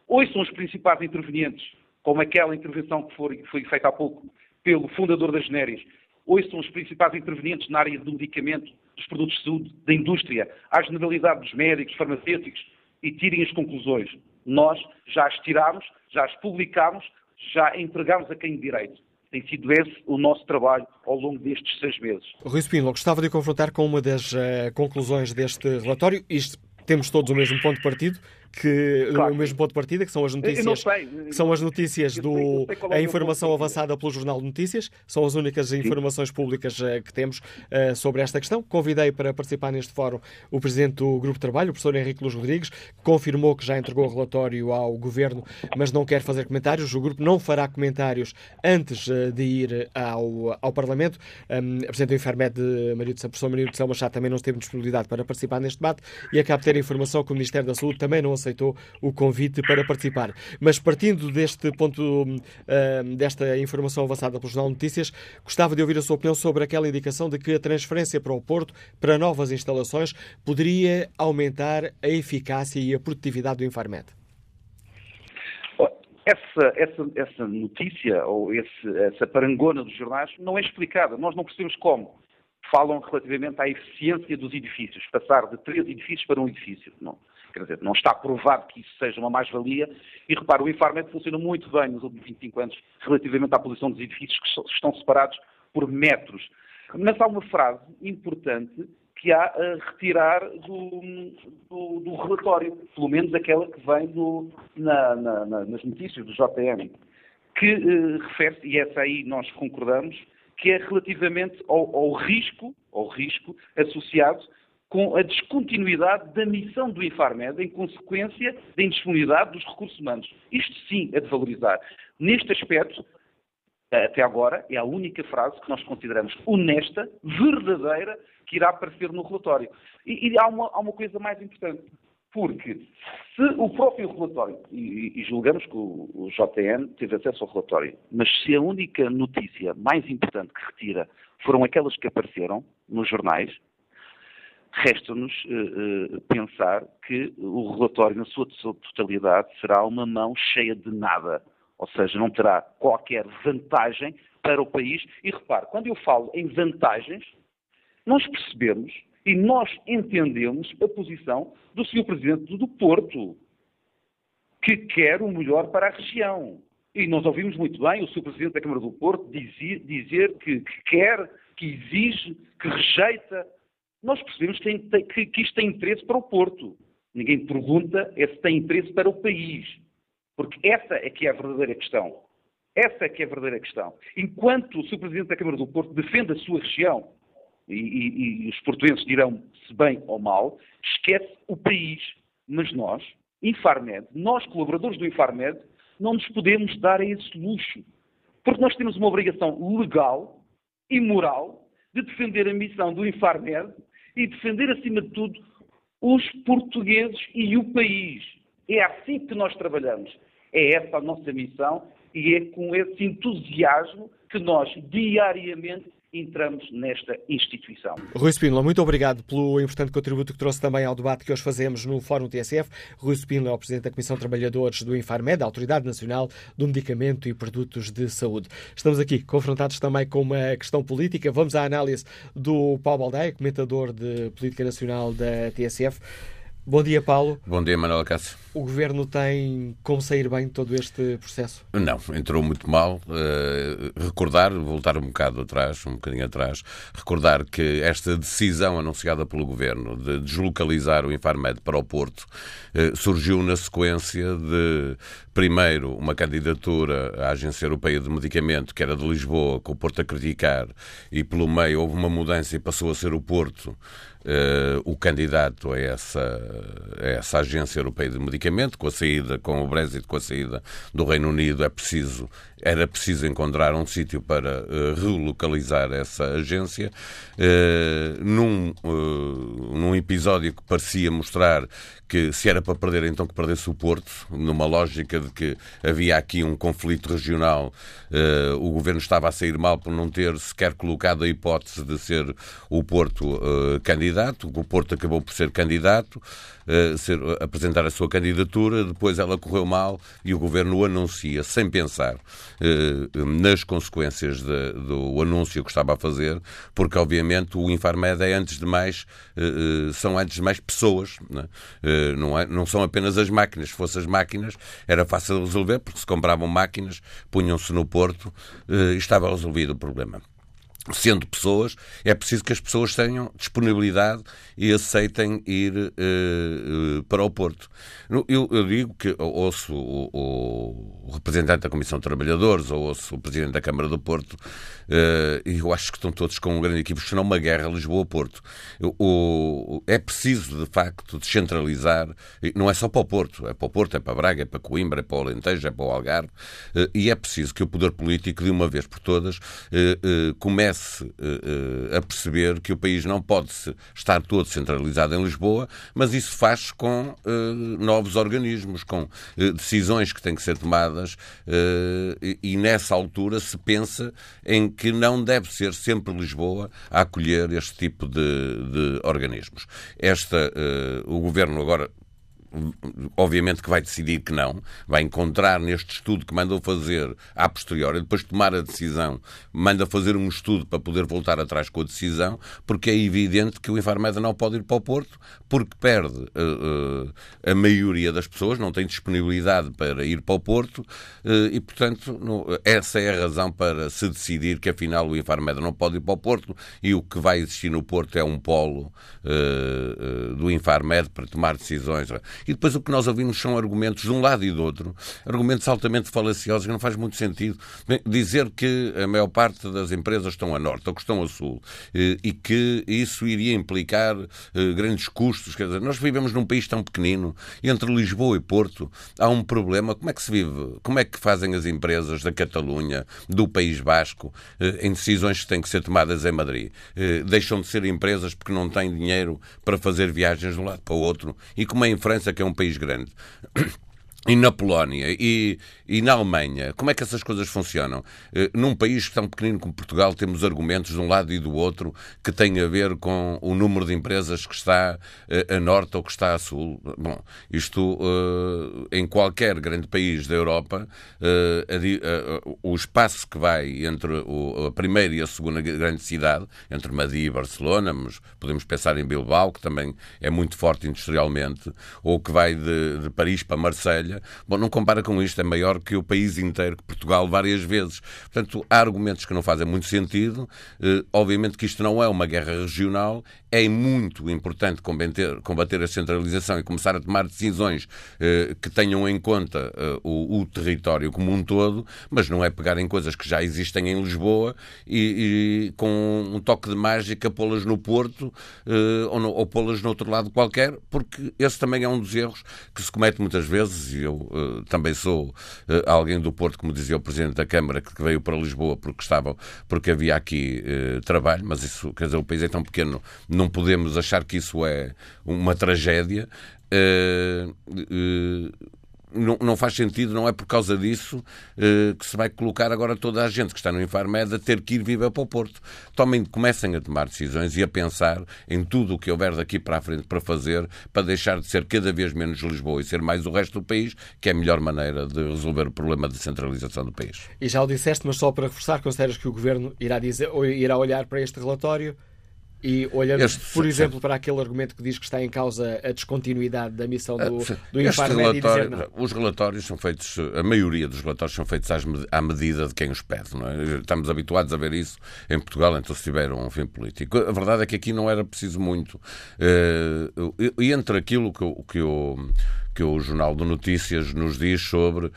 Ouçam os principais intervenientes, como aquela intervenção que foi, foi feita há pouco pelo fundador das Genérias. Ouçam os principais intervenientes na área do medicamento, dos produtos de saúde, da indústria, à generalidade dos médicos, farmacêuticos e tirem as conclusões. Nós já as tiramos, já as publicamos, já entregamos a quem de direito. Tem sido esse o nosso trabalho ao longo destes seis meses. Rui Spínola, gostava de confrontar com uma das uh, conclusões deste relatório. Isto, temos todos o mesmo ponto de partido, que claro. o mesmo ponto de partida, que são as notícias, que são as notícias do é a informação avançada pelo Jornal de Notícias, são as únicas informações públicas uh, que temos uh, sobre esta questão. Convidei para participar neste fórum o presidente do Grupo de Trabalho, o professor Henrique Luz Rodrigues, que confirmou que já entregou o relatório ao governo, mas não quer fazer comentários. O grupo não fará comentários antes uh, de ir ao, ao Parlamento. Um, a presidente do Infarmed, Maria de São, professor Maria de São Machado, também não teve disponibilidade para participar neste debate e acaba de ter a informação que o Ministério da Saúde também não aceitou o convite para participar. Mas partindo deste ponto, uh, desta informação avançada pelo Jornal Notícias, gostava de ouvir a sua opinião sobre aquela indicação de que a transferência para o Porto, para novas instalações, poderia aumentar a eficácia e a produtividade do Infarmed. Essa, essa, essa notícia ou esse, essa parangona dos jornais não é explicada. Nós não percebemos como. Falam relativamente à eficiência dos edifícios, passar de três edifícios para um edifício. Não. Quer dizer, não está provado que isso seja uma mais-valia. E repare, o Infarmed funciona muito bem nos últimos 25 anos relativamente à posição dos edifícios que estão separados por metros. Mas há uma frase importante que há a retirar do, do, do relatório, pelo menos aquela que vem do, na, na, nas notícias do JM, que uh, refere-se, e essa aí nós concordamos, que é relativamente ao, ao risco, ao risco associado com a descontinuidade da missão do Infarmed em consequência da indisponibilidade dos recursos humanos. Isto sim é de valorizar. Neste aspecto, até agora, é a única frase que nós consideramos honesta, verdadeira, que irá aparecer no relatório. E, e há, uma, há, uma, coisa mais importante, porque se o próprio relatório, e, e julgamos que o, o JN teve acesso ao relatório, mas se a única notícia mais importante que retira foram aquelas que apareceram nos jornais, resta-nos uh, uh, pensar que o relatório, na sua totalidade, será uma mão cheia de nada. Ou seja, não terá qualquer vantagem para o país. E repare, quando eu falo em vantagens, nós percebemos e nós entendemos a posição do Sr. Presidente do Porto, que quer o melhor para a região. E nós ouvimos muito bem o Sr. Presidente da Câmara do Porto dizer, dizer que, que, quer, que exige, que rejeita. Nós percebemos que, tem, que, que isto tem interesse para o Porto. Ninguém pergunta é se tem interesse para o país. Porque essa é que é a verdadeira questão. Essa é que é a verdadeira questão. Enquanto o Sr. Presidente da Câmara do Porto defende a sua região, e, e, e os portugueses dirão se bem ou mal, esquece o país. Mas nós, Infarmed, nós colaboradores do Infarmed, não nos podemos dar a esse luxo. Porque nós temos uma obrigação legal e moral de defender a missão do Infarmed e defender, acima de tudo, os portugueses e o país. É assim que nós trabalhamos. É essa a nossa missão e é com esse entusiasmo que nós diariamente entramos nesta instituição. Rui Spínola, muito obrigado pelo importante contributo que trouxe também ao debate que hoje fazemos no Fórum TSF. Rui Spínola é o Presidente da Comissão de Trabalhadores do Infarmed, a Autoridade Nacional do Medicamento e Produtos de Saúde. Estamos aqui confrontados também com uma questão política. Vamos à análise do Paulo Baldaia, comentador de Política Nacional da TSF. Bom dia, Paulo. Bom dia, Manuel Cássio. O governo tem como sair bem de todo este processo? Não, entrou muito mal. Uh, recordar, voltar um bocado atrás, um bocadinho atrás, recordar que esta decisão anunciada pelo governo de deslocalizar o Infarmed para o Porto uh, surgiu na sequência de, primeiro, uma candidatura à Agência Europeia de Medicamento, que era de Lisboa, com o Porto a criticar, e pelo meio houve uma mudança e passou a ser o Porto uh, o candidato a essa, a essa Agência Europeia de Medicamento, com a saída, com o Brexit, com a saída do Reino Unido, é preciso, era preciso encontrar um sítio para uh, relocalizar essa agência. Uh, num, num episódio que parecia mostrar que se era para perder, então que perdesse o Porto, numa lógica de que havia aqui um conflito regional, uh, o governo estava a sair mal por não ter sequer colocado a hipótese de ser o Porto uh, candidato, o Porto acabou por ser candidato, uh, ser, apresentar a sua candidatura, depois ela correu mal e o governo o anuncia sem pensar nas consequências de, do anúncio que estava a fazer, porque obviamente o Infarmed é antes de mais, são antes de mais pessoas, não é? não, é, não são apenas as máquinas. Se fossem as máquinas, era fácil de resolver, porque se compravam máquinas, punham-se no porto eh, e estava resolvido o problema sendo pessoas, é preciso que as pessoas tenham disponibilidade e aceitem ir uh, para o Porto. Eu, eu, digo que ouço o, o, representante da Comissão de Trabalhadores, ou ouço o Presidente da Câmara do Porto, uh, e eu acho que estão todos com um grande equipe, senão uma guerra Lisboa-Porto. É preciso, de facto, descentralizar, não é só para o Porto, é para o Porto, é para Braga, é para Coimbra, é para o Alentejo, é para o Algarve, uh, e é preciso que o poder político, de uma vez por todas, comece a perceber que o país não pode estar todo centralizado em Lisboa, mas isso faz com novos organismos, com decisões que têm que ser tomadas, e nessa altura se pensa em que não deve ser sempre Lisboa a acolher este tipo de, de organismos. Esta, uh, o governo agora obviamente que vai decidir que não, vai encontrar neste estudo que mandou fazer a posteriori, depois tomar a decisão, manda fazer um estudo para poder voltar atrás com a decisão, porque é evidente que o Infarmed não pode ir para o Porto, porque perde uh, uh, a maioria das pessoas, não tem disponibilidade para ir para o Porto, uh, e portanto no, essa é a razão para se decidir que afinal o Infarmed não pode ir para o Porto, e o que vai existir no Porto é um polo do Infarmed para tomar decisões e depois o que nós ouvimos são argumentos de um lado e do outro, argumentos altamente falaciosos que não faz muito sentido. Dizer que a maior parte das empresas estão a norte ou que estão a sul eh, e que isso iria implicar eh, grandes custos. Quer dizer, nós vivemos num país tão pequenino, entre Lisboa e Porto há um problema. Como é que se vive? Como é que fazem as empresas da Catalunha, do País Basco, eh, em decisões que têm que ser tomadas em Madrid? Deixam de ser empresas porque não têm dinheiro para fazer viagens de um lado para o outro. E como é em França, que é um país grande. E na Polónia e, e, na Alemanha, como é que essas coisas funcionam? Uh, num país tão pequenino como Portugal, temos argumentos de um lado e do outro que têm a ver com o número de empresas que está uh, a norte ou que está a sul. Bom, isto uh, em qualquer grande país da Europa, o espaço que vai entre a primeira e a segunda grande cidade, entre Madrid e Barcelona, mas podemos pensar em Bilbao, que também é muito forte industrialmente, ou que vai de, de Paris para Marselha Bom, não compara com isto, é maior que o país inteiro, que Portugal, várias vezes. Portanto, há argumentos que não fazem muito sentido. Eh, obviamente que isto não é uma guerra regional, é muito importante combater, combater a centralização e começar a tomar decisões eh, que tenham em conta eh, o, o, território como um todo, mas não é pegar em coisas que já existem em Lisboa e, e com um toque de mágica pô-las no Porto ou, ou pô-las no outro lado qualquer, porque esse também é um dos erros que se comete muitas vezes eu eh, também sou eh, alguém do Porto, como dizia o Presidente da Câmara, que veio para Lisboa porque estava, porque havia aqui eh, trabalho, mas isso, quer dizer, o país é tão pequeno não podemos achar que isso é uma tragédia. Uh, uh, não, não, faz sentido, não é por causa disso uh, que se vai colocar agora toda a gente que está no Infarmed a ter que ir viver para o Porto. Tomem, comecem a tomar decisões e a pensar em tudo o que houver daqui para a frente para fazer para deixar de ser cada vez menos Lisboa e ser mais o resto do país, que é a melhor maneira de resolver o problema de centralização do país. E já o disseste, mas só para reforçar, consideras que o Governo irá, dizer, irá olhar para este relatório e olhando, este, por exemplo, para aquele argumento que diz que está em causa a descontinuidade da missão do, ah, do Infarmed dizer não. Os relatórios são feitos, a maioria dos relatórios são feitos à medida de quem os pede. É? Estamos habituados a ver isso em Portugal, então se tiver um fim político. A verdade é que aqui não era preciso muito. Uh, e entre aquilo que que eu que o Jornal de Notícias nos diz sobre uh,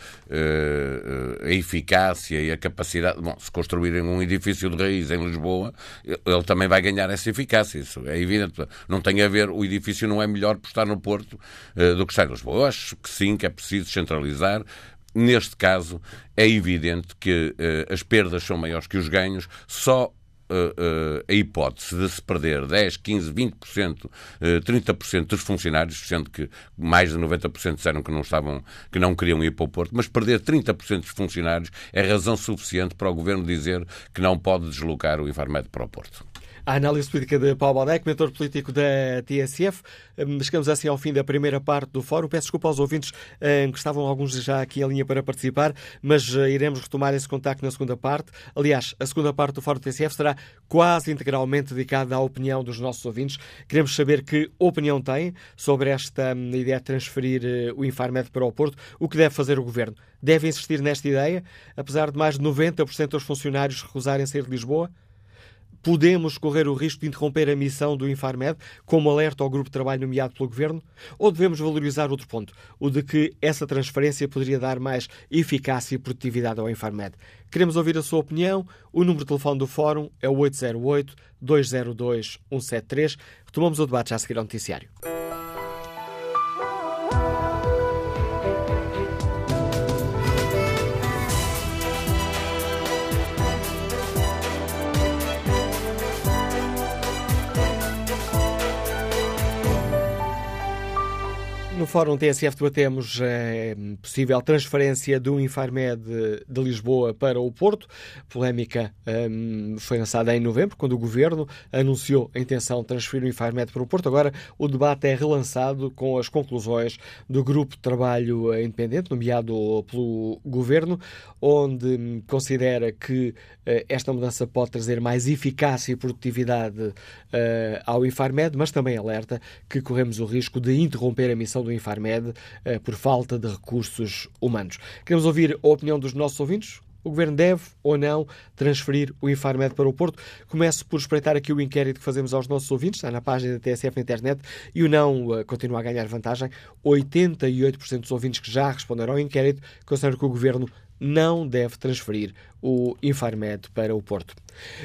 a eficácia e a capacidade. Bom, se construírem um edifício de raiz em Lisboa, ele também vai ganhar essa eficácia. Isso é evidente. Não tem a ver, o edifício não é melhor por estar no Porto uh, do que estar em Lisboa. Eu acho que sim, que é preciso centralizar. Neste caso, é evidente que uh, as perdas são maiores que os ganhos. Só uh, a hipótese de se perder 10, 15, 20%, uh, 30% dos funcionários, sendo que mais de 90% disseram que não estavam, que não queriam ir para o Porto, mas perder 30% dos funcionários é razão suficiente para o governo dizer que não pode deslocar o Infarmed para o Porto. A análise política de Paulo Baldec, mentor político da TSF. Hum, chegamos assim ao fim da primeira parte do fórum. Peço desculpa aos ouvintes hum, que estavam alguns já aqui em linha para participar, mas uh, iremos retomar esse contacto na segunda parte. Aliás, a segunda parte do fórum TSF será quase integralmente dedicada à opinião dos nossos ouvintes. Queremos saber que opinião têm sobre esta hum, ideia de transferir o Infarmed para o Porto. O que deve fazer o Governo? Deve insistir nesta ideia, apesar de mais de 90% dos funcionários recusarem sair de Lisboa? Podemos correr o risco de interromper a missão do Infarmed, como alerta ao grupo de trabalho nomeado pelo Governo? Ou devemos valorizar outro ponto, o de que essa transferência poderia dar mais eficácia e produtividade ao Infarmed? Queremos ouvir a sua opinião. O número de telefone do Fórum é o 808-202-173. Retomamos o debate já a seguir ao noticiário. Fórum TSF debatemos a eh, possível transferência do Infarmed de, Lisboa para o Porto. A polémica um, foi lançada em novembro, quando o Governo anunciou a intenção de transferir o Infarmed para o Porto. Agora o debate é relançado com as conclusões do Grupo de Trabalho Independente, nomeado pelo Governo, onde considera que uh, esta mudança pode trazer mais eficácia e produtividade ao Infarmed, mas também alerta que corremos o risco de interromper a missão do do Infarmed eh, por falta de recursos humanos. Queremos ouvir a opinião dos nossos ouvintes. O Governo deve ou não transferir o Infarmed para o Porto? Começo por espreitar aqui o inquérito que fazemos aos nossos ouvintes, está na página da TSF na internet, e o não uh, continua a ganhar vantagem. 88% dos ouvintes que já responderam ao inquérito consideram que o Governo não deve transferir o Infarmed para o Porto.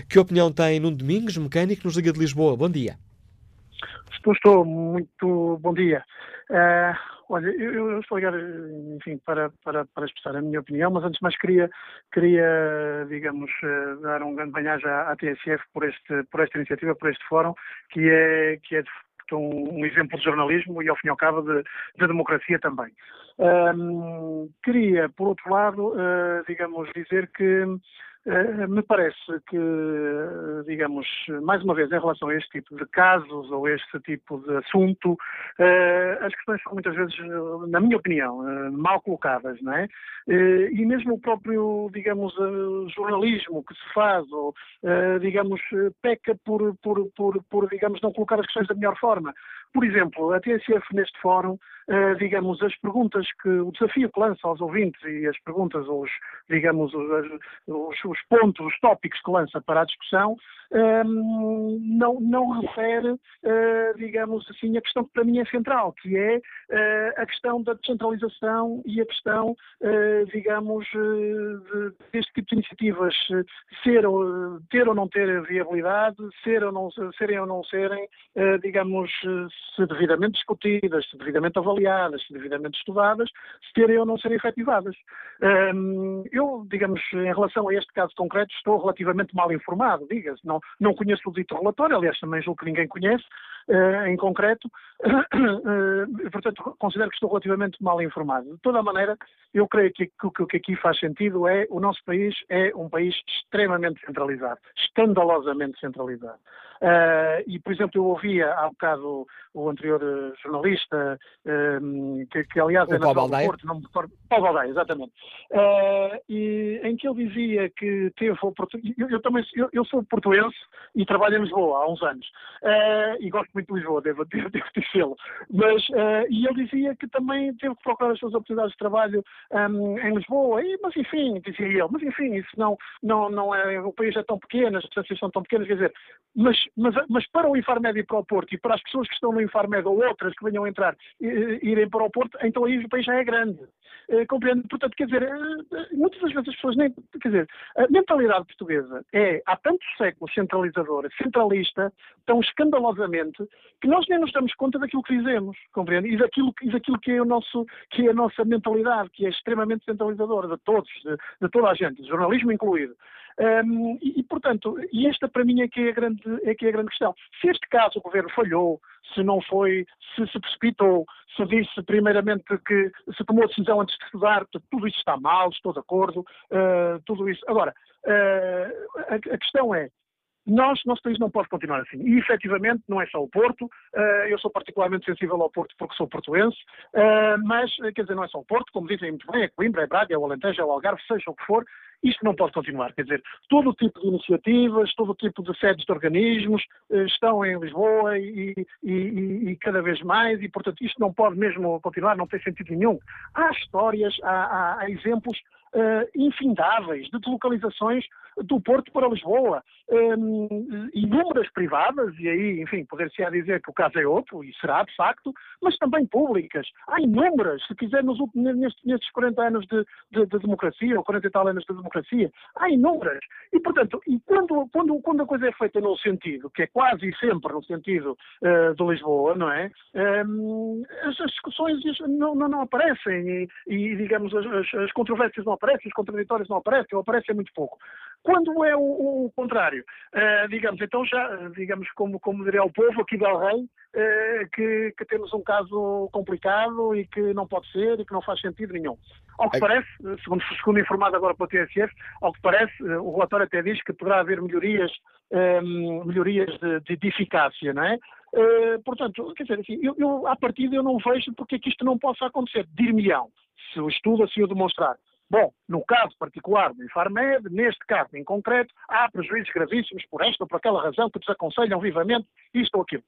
Que opinião tem Nuno Domingos, mecânico, nos Liga de Lisboa? Bom dia. Estou, estou. Muito bom dia. Uh, olha, eu, eu, estou a ligar, enfim, para, para, para expressar a minha opinião, mas antes de mais queria, queria digamos, uh, dar um grande banhagem à, à TSF por, este, por esta iniciativa, por este fórum, que é, que é de um, um, exemplo de jornalismo e, ao fim e ao cabo, de, de democracia também. Um, queria, por outro lado, uh, digamos, dizer que eh, me parece que, digamos, mais uma vez, em relação a este tipo de casos ou este tipo de assunto, eh, as questões são muitas vezes, na minha opinião, eh, mal colocadas, não é? E mesmo o próprio, digamos, jornalismo que se faz, ou, digamos, peca por, por, por, por, digamos, não colocar as questões da melhor forma. Por exemplo, a TSF neste fórum, digamos, as perguntas que, o desafio que lança aos ouvintes e as perguntas, os, digamos, os, os, os pontos, os tópicos que lança para a discussão, um, não, não refere, uh, digamos assim, a questão que para mim é central, que é uh, a questão da descentralização e a questão, uh, digamos, de, deste tipo de iniciativas ser ou, ter ou não ter viabilidade, ser ou não, serem ou não serem, digamos, se devidamente discutidas, se devidamente avaliadas, se devidamente estudadas, se terem ou não serem efetivadas. Um, eu, digamos, em relação a este caso concreto, estou relativamente mal informado, diga-se, não, não conheço o dito relatório, aliás, também julgo que ninguém conhece, em concreto, uh, portanto, considero que estou relativamente mal informado. De toda a maneira, eu creio que o que, que aqui faz sentido é o nosso país é um país extremamente centralizado, escandalosamente centralizado. Uh, e, por exemplo, eu ouvia há bocado o anterior jornalista, que, que, aliás o é natural do Porto, não me recordo, Paulo Baldaia, exatamente, uh, e, em que ele dizia que teve oportunidade, eu, eu, também, eu, eu, sou portuense e trabalho em Lisboa há uns anos, uh, e gosto muito Lisboa, devo, devo, devo dizê-lo, mas, e ele dizia que também teve que procurar as suas oportunidades de trabalho um, em Lisboa, e, mas enfim, dizia ele, mas enfim, isso não, não, não é, o país é tão pequeno, as distâncias são tão pequenas, quer dizer, mas, mas, mas para o Infarmed ir para o Porto e para as pessoas que estão no Infarmed ou outras que venham entrar irem para o Porto, então aí o país já é grande. Uh, compreendo? Portanto, quer dizer, uh, muitas das vezes as pessoas nem. Quer dizer, a mentalidade portuguesa é, há tantos séculos, centralizadora, centralista, tão escandalosamente, que nós nem nos damos conta daquilo que fizemos, compreende? E daquilo, e daquilo que, é o nosso, que é a nossa mentalidade, que é extremamente centralizadora de todos, de, de toda a gente, jornalismo incluído. Um, e, e, portanto, e esta para mim é que é, a grande, é que é a grande questão. Se este caso o governo falhou, se não foi, se se precipitou, se disse primeiramente que se tomou a decisão antes de estudar, tudo isso está mal, estou de acordo, uh, tudo isso. Agora, uh, a, a questão é, nós, nosso país não pode continuar assim. E, efetivamente, não é só o Porto. Uh, eu sou particularmente sensível ao Porto porque sou portuense, uh, mas, quer dizer, não é só o Porto, como dizem muito bem, é Coimbra, é Braga, é o Alentejo, é o Algarve, seja o que for, isto não pode continuar. Quer dizer, todo o tipo de iniciativas, todo o tipo de sedes de organismos estão em Lisboa e, e, e, e, cada vez mais, e, portanto, isto não pode mesmo continuar, não tem sentido nenhum. Há histórias, há, há, há exemplos uh, infindáveis de deslocalizações do Porto para Lisboa, um, inúmeras privadas, e aí, enfim, poder-se-á dizer que o caso é outro, e será de facto, mas também públicas. Há inúmeras, se quiser, nos, nestes, nestes 40 anos de, de, de, democracia, ou 40 e tal anos de democracia, há inúmeras. E, portanto, e quando, quando, quando a coisa é feita num sentido, que é quase sempre no sentido uh, de Lisboa, não é? Um, as, as, discussões não, não, não aparecem, e, e digamos, as, as, controvérsias não aparecem, os contraditórios não aparecem, ou aparecem muito pouco. Quando é o, o contrário, uh, digamos, então já, digamos, como, como diria o povo aqui do Rei, uh, que, que, temos um caso complicado e que não pode ser e que não faz sentido nenhum. Ao que é... parece, segundo, segundo informado agora pela TSF, ao que parece, uh, o relatório até diz que poderá haver melhorias, um, melhorias de, de, de, eficácia, não é? portanto, quer dizer, assim, eu, eu, à partida eu não vejo porque é que isto não possa acontecer. Dir-me-ão, se o estudo assim o demonstrar. Bom, no caso particular do Infarmed, neste caso em concreto, há prejuízos gravíssimos por esta ou por aquela razão que desaconselham vivamente isto ou aquilo.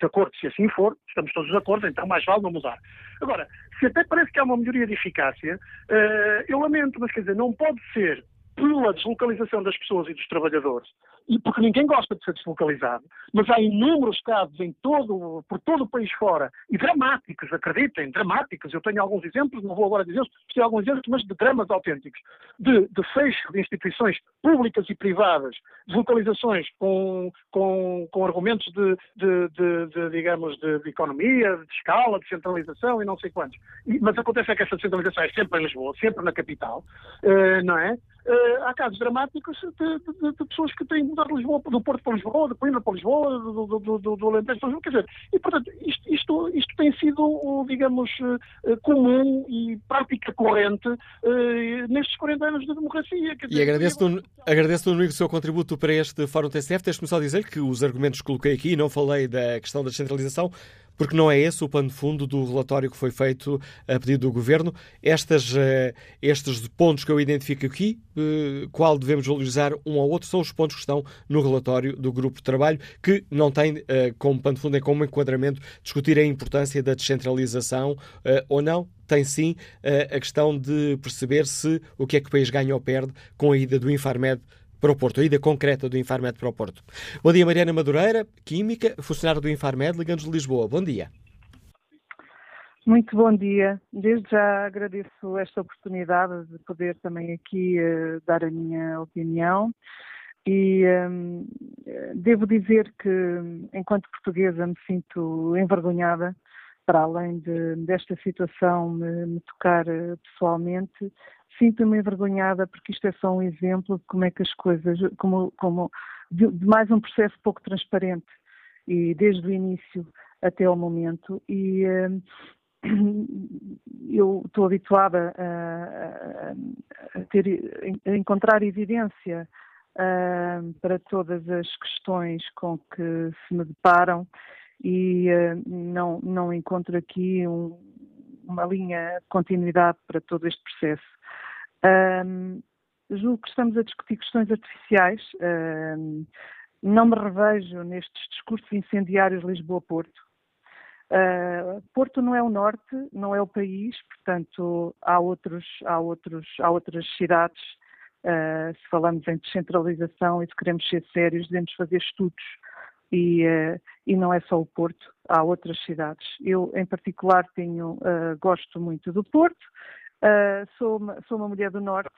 De acordo, se assim for, estamos todos de acordo, então mais vale não mudar. Agora, se até parece que há uma melhoria de eficácia, uh, eu lamento, mas quer dizer, não pode ser pela deslocalização das pessoas e dos trabalhadores, e porque ninguém gosta de ser deslocalizado, mas há inúmeros casos em todo, por todo o país fora, e dramáticos, acreditem, dramáticos. Eu tenho alguns exemplos, não vou agora dizer-los, tenho alguns exemplos, mas de dramas autênticos, de, de fecho de instituições públicas e privadas, deslocalizações com, com, com argumentos de, de, de, de digamos, de, economia, de escala, de centralização e não sei quantos. E, mas acontece é que essa centralização é sempre em Lisboa, sempre na capital, uh, não é? Uh, há casos dramáticos de, de, de, pessoas que têm mudado Lisboa, do Porto para Lisboa, de Coimbra para Lisboa, do, do, do, do Alentejo para Lisboa, quer dizer, e portanto isto, isto, isto tem sido, digamos, uh, comum e prática corrente uh, nestes 40 anos de democracia. Dizer, e agradeço-te, agradeço o seu contributo para este Fórum TCF. Deixe-me só dizer que os argumentos que coloquei aqui, não falei da questão da descentralização, porque não é esse o pano de fundo do relatório que foi feito a pedido do Governo. Estas, uh, estes pontos que eu identifico aqui, uh, qual devemos valorizar um ou outro, são os pontos que estão no relatório do Grupo de Trabalho, que não tem uh, como pano de fundo, nem como enquadramento, discutir a importância da descentralização ou não. Tem sim a questão de perceber se o que é que o país ganha ou perde com a ida do Infarmed para o Porto, a ida concreta do Infarmed para o Porto. Bom dia, Mariana Madureira, química, funcionária do Infarmed, ligando de Lisboa. Bom dia. Muito bom dia. Desde já agradeço esta oportunidade de poder também aqui uh, dar a minha opinião. E um, devo dizer que, enquanto portuguesa, me sinto envergonhada, para além de, desta situação me, me tocar uh, pessoalmente, sinto-me envergonhada porque isto é só um exemplo de como é que as coisas, como, como de, de, mais um processo pouco transparente e desde o início até ao momento e uh, eu estou habituada a, a, ter, a encontrar evidência uh, para todas as questões com que se me deparam e uh, não, não encontro aqui um, uma linha de continuidade para todo este processo. Um, julgo que estamos a discutir questões artificiais. Um, não me revejo nestes discursos incendiários Lisboa-Porto. Uh, Porto não é o norte, não é o país, portanto há, outros, há, outros, há outras cidades. Uh, se falamos em descentralização e se queremos ser sérios, devemos fazer estudos e, uh, e não é só o Porto, há outras cidades. Eu, em particular, tenho, gosto muito do Porto, Uh, sou, uma, sou uma mulher do Norte,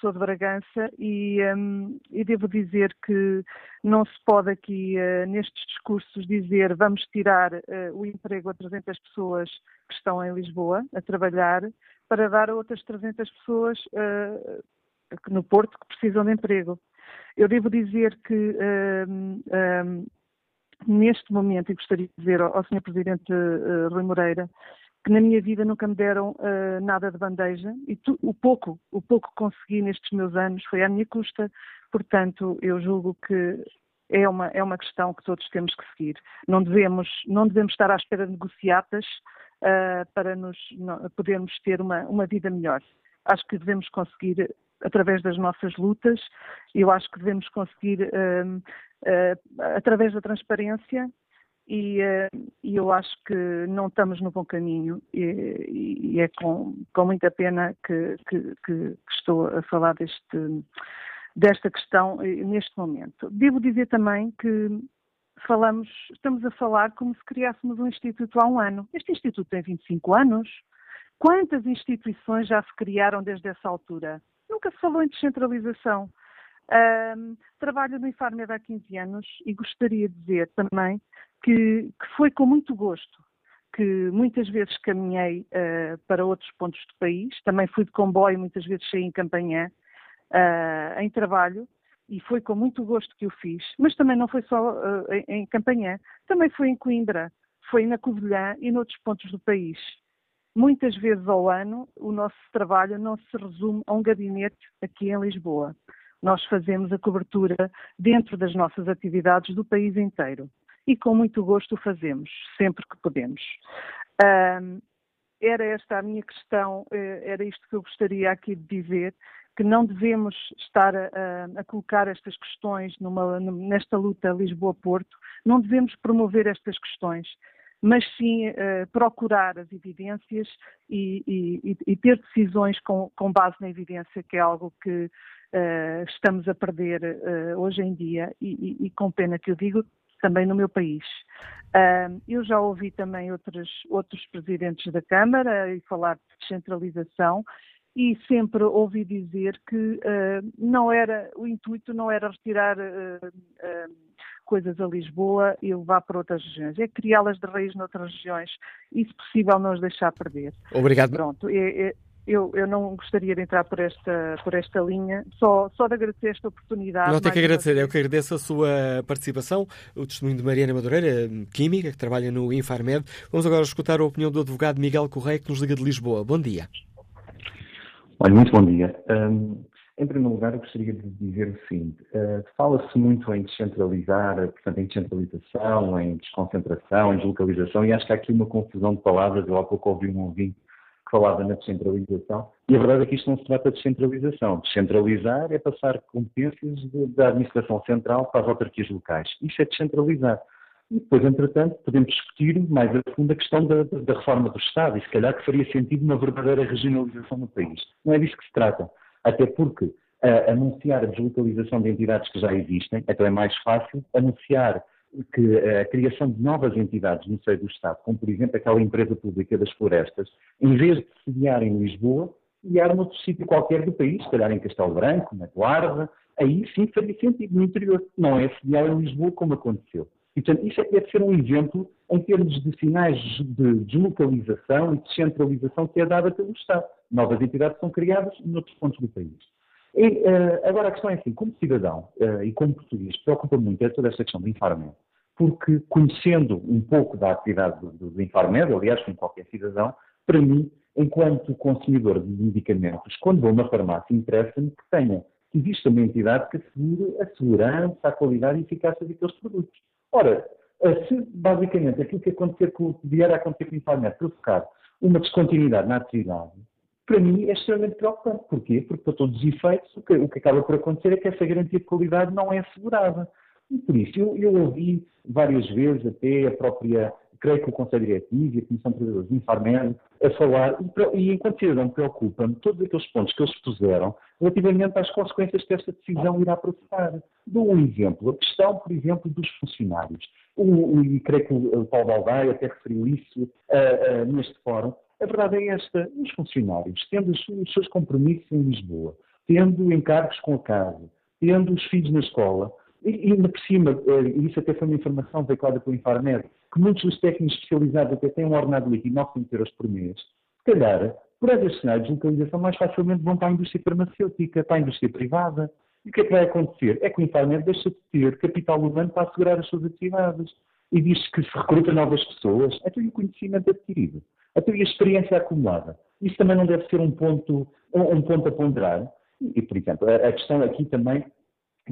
sou de Bragança e, um, e devo dizer que não se pode aqui, uh, nestes discursos, dizer vamos tirar uh, o emprego a 300 pessoas que estão em Lisboa a trabalhar para dar a outras 300 pessoas no Porto que precisam de emprego. Eu devo dizer que um, um, neste momento, e gostaria de dizer ao, ao Sr. Presidente Rui Moreira, que na minha vida nunca me deram uh, nada de bandeja e tu, o pouco, o pouco que consegui nestes meus anos foi à minha custa. Portanto, eu julgo que é uma é uma questão que todos temos que seguir. Não devemos não devemos estar à espera de negociatas uh, para nos não, podermos ter uma uma vida melhor. Acho que devemos conseguir através das nossas lutas. Eu acho que devemos conseguir uh, através da transparência e, uh, e, eu acho que não estamos no bom caminho e, e é com, com, muita pena que, que, que, estou a falar deste, desta questão eh, neste momento. Devo dizer também que falamos, estamos a falar como se criássemos um instituto há um ano. Este instituto tem 25 anos. Quantas instituições já se criaram desde essa altura? Nunca se falou em descentralização. Um, trabalho no Infarmed há 15 anos e gostaria de dizer também que, que foi com muito gosto que muitas vezes caminhei uh, para outros pontos do país, também fui de comboio, muitas vezes saí em campanhã, uh, em trabalho, e foi com muito gosto que o fiz, mas também não foi só uh, em, em campanhã, também foi em Coimbra, foi na Covilhã e noutros pontos do país. Muitas vezes ao ano o nosso trabalho não se resume a um gabinete aqui em Lisboa. Nós fazemos a cobertura dentro das nossas atividades do país inteiro e com muito gosto o fazemos, sempre que podemos. Um, era esta a minha questão, eh, era isto que eu gostaria aqui de dizer, que não devemos estar a, a colocar estas questões numa, nesta luta Lisboa-Porto, não devemos promover estas questões, mas sim uh, procurar as evidências e, e, e ter decisões com, com, base na evidência, que é algo que uh, estamos a perder uh, hoje em dia, e, e, com pena que eu digo, também no meu país. Eu já ouvi também outros, outros presidentes da Câmara e falar de descentralização e sempre ouvi dizer que não era o intuito não era retirar coisas a Lisboa e levar para outras regiões, é criá-las de raiz noutras regiões e, se possível, não as deixar perder. Obrigado. Pronto, é, é, eu, eu não gostaria de entrar por esta, por esta linha, só, só de agradecer esta oportunidade. Não tem que agradecer, eu que agradeço a sua participação, o testemunho de Mariana Madureira, química, que trabalha no Infarmed. Vamos agora escutar a opinião do advogado Miguel Correia, que nos liga de Lisboa. Bom dia. Olha, muito bom dia. Um, em primeiro lugar, eu gostaria de dizer o seguinte: uh, fala-se muito em descentralizar, portanto, em descentralização, em desconcentração, em deslocalização, e acho que há aqui uma confusão de palavras. Eu há pouco ouvi um ouvinte falava na descentralização, e a verdade é que isto não se trata de descentralização. Descentralizar é passar competências da administração central para as autarquias locais. Isso é descentralizar. E depois, entretanto, podemos discutir mais a fundo a questão da, da, reforma do Estado, e se calhar que faria sentido uma verdadeira regionalização no país. Não é disso que se trata. Até porque anunciar a deslocalização de entidades que já existem, então é mais fácil anunciar que a criação de novas entidades no seio do Estado, como por exemplo aquela empresa pública das florestas, em vez de sediar em Lisboa, sediar noutro sítio qualquer do país, se calhar em Castelo Branco, na Guarda, aí sim faria sentido no interior. Não é sediar em Lisboa como aconteceu. Portanto, isso é deve ser um exemplo em termos de sinais de deslocalização e descentralização que é dada pelo Estado. Novas entidades são criadas noutros pontos do país. E, uh, agora, a questão é assim, como cidadão uh, e como português, preocupa muito é toda esta questão do Infarmed, porque conhecendo um pouco da atividade do, do Infarmed, aliás, como qualquer cidadão, para mim, enquanto consumidor de medicamentos, quando vou na farmácia, interessa-me que tenha, que exista uma entidade que assegure a segurança, a qualidade e eficácia daqueles produtos. Ora, se basicamente aquilo que, acontecer com, vier a acontecer com o Infarmed provocar uma descontinuidade na atividade, para mim é extremamente preocupante. Porquê? Porque, para todos os efeitos, o que, o que, acaba por acontecer é que essa garantia de qualidade não é assegurada. E por isso, eu, eu ouvi várias vezes, até a própria, creio que o Conselho Diretivo e a Comissão de Trabalhadores de Infarmed, a falar, e, e enquanto cidadão preocupa-me todos aqueles pontos que eles puseram relativamente às consequências que esta decisão irá provocar. Dou um exemplo, a questão, por exemplo, dos funcionários. O, e creio que o Paulo Baldaia até referiu isso uh, uh, neste fórum. A verdade é esta: os funcionários, tendo os seus compromissos em Lisboa, tendo encargos com a casa, tendo os filhos na escola, e ainda por cima, eh, isso até foi uma informação veiculada pelo Infarmed, que muitos dos técnicos especializados até têm um ordenado líquido de 900 euros por mês, se calhar, por esses cenários de localização, mais facilmente vão para a indústria farmacêutica, para a indústria privada. E o que é que vai acontecer? É que o Infarmed deixa de ter capital humano para assegurar as suas atividades. E diz que se recruta novas pessoas, até o conhecimento adquirido a experiência acumulada. Isso também não deve ser um ponto, um, ponto a ponderar. E, por exemplo, a, questão aqui também,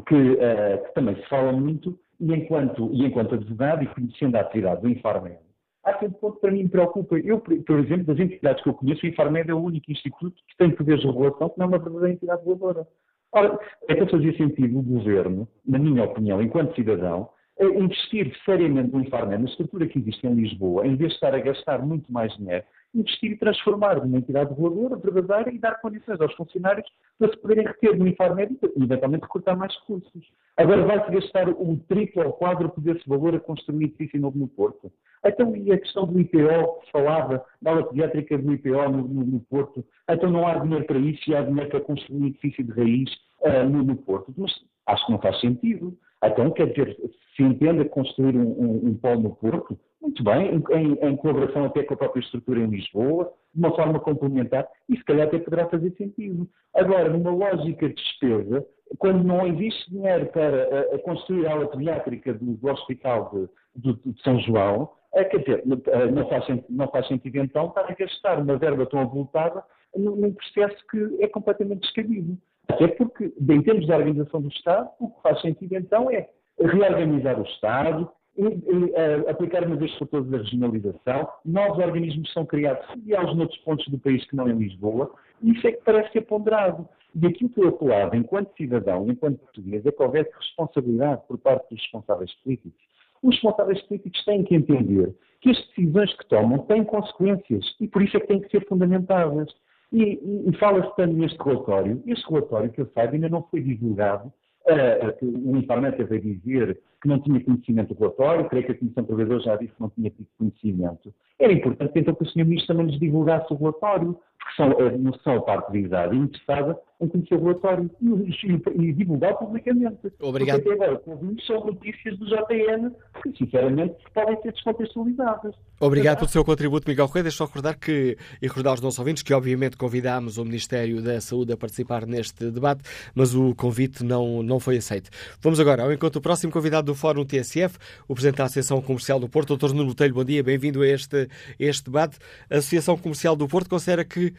que, uh, que, também se fala muito, e enquanto, e enquanto advogado e conhecendo a atividade do Infarmed, há aqui um ponto que para mim me preocupa. Eu, por exemplo, das entidades que eu conheço, o Infarmed é o único instituto que tem poderes de regulação que não é uma verdadeira entidade reguladora. Ora, é que fazia sentido o governo, na minha opinião, enquanto cidadão, investir seriamente no Infarmed, na estrutura que existe em Lisboa, em vez de estar a gastar muito mais dinheiro, investir e transformar numa entidade reguladora, verdadeira e dar condições aos funcionários para se poderem reter no Infarmed e eventualmente recrutar mais recursos. Agora vai-se gastar um triplo ou quádruplo desse valor a construir edifício novo no Porto. Então, e a questão do IPO, que falava, da aula pediátrica do IPO no, no, no, Porto, então não há dinheiro para isso e há dinheiro para construir um edifício de raiz uh, no, no Porto. Mas acho que não faz sentido. Então, quer dizer, se entende construir um, um, um polo no Porto, muito bem, em, em, colaboração até com a própria estrutura em Lisboa, de uma forma complementar, e se calhar até poderá fazer sentido. Agora, numa lógica de despesa, quando não existe dinheiro para a, a construir a aula pediátrica do, do Hospital de, de, São João, é, quer dizer, não faz, não faz sentido então estar a gastar uma verba tão avultada num processo que é completamente descabido. Até porque, em termos de organização do Estado, o que faz sentido então é reorganizar o Estado, e, e, uh, aplicar uma vez por todas a regionalização, novos organismos são criados filiados noutros pontos do país que não em Lisboa, e isso é que parece ser ponderado. E aquilo que eu apelava, enquanto cidadão, enquanto português, é que houvesse responsabilidade por parte dos responsáveis políticos. Os responsáveis políticos têm que entender que as decisões que tomam têm consequências e por isso é que têm que ser fundamentadas. E, e, fala-se tanto neste relatório, este relatório, que eu saiba, ainda não foi divulgado. Uh, o Infarmeta veio dizer que não tinha conhecimento do relatório, creio que a Comissão Trabalhadores já disse que não tinha tido conhecimento. Era importante então que o Sr. Ministro também nos divulgasse o relatório, porque são, não são a e interessada em conhecer o relatório e, e, e divulgar publicamente. Obrigado. Porque até agora, ouvimos são notícias do JN que, sinceramente, podem ser descontextualizadas. Obrigado pelo seu contributo, Miguel Correia. Deixa só recordar que, e recordar aos nossos ouvintes que, obviamente, convidámos o Ministério da Saúde a participar neste debate, mas o convite não, não foi aceito. Vamos agora ao encontro do próximo convidado do Fórum TSF, o Presidente da Associação Comercial do Porto, Dr. Nuno Botelho. Bom dia, bem-vindo a este, este debate. A Associação Comercial do Porto considera que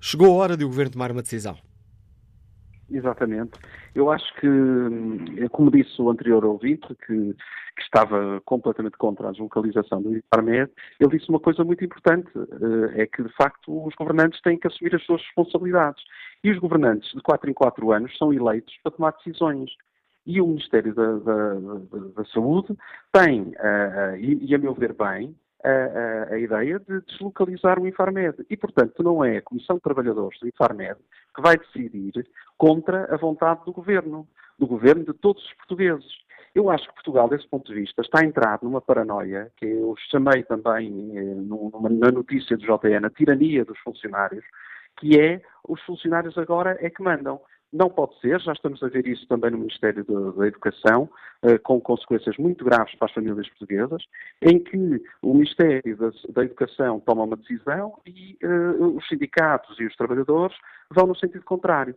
chegou a hora de o Governo tomar uma decisão. Exatamente. Eu acho que, como disse o anterior ouvinte, que, que estava completamente contra a deslocalização do Infarmed, ele disse uma coisa muito importante, eh, é que, de facto, os governantes têm que assumir as suas responsabilidades. E os governantes, de 4 em 4 anos, são eleitos para tomar decisões. E o Ministério da, da, da, Saúde tem, uh, e, e, a meu ver bem, a, a, a, ideia de deslocalizar o Infarmed. E, portanto, não é a Comissão de Trabalhadores do Infarmed que vai decidir contra a vontade do Governo, do Governo de todos os portugueses. Eu acho que Portugal, desse ponto de vista, está a entrar numa paranoia, que eu chamei também eh, numa, na notícia do JN, a tirania dos funcionários, que é os funcionários agora é que mandam. Não pode ser, já estamos a ver isso também no Ministério da, Educação, eh, com consequências muito graves para as famílias portuguesas, em que o Ministério da, Educação toma uma decisão e uh, os sindicatos e os trabalhadores vão no sentido contrário.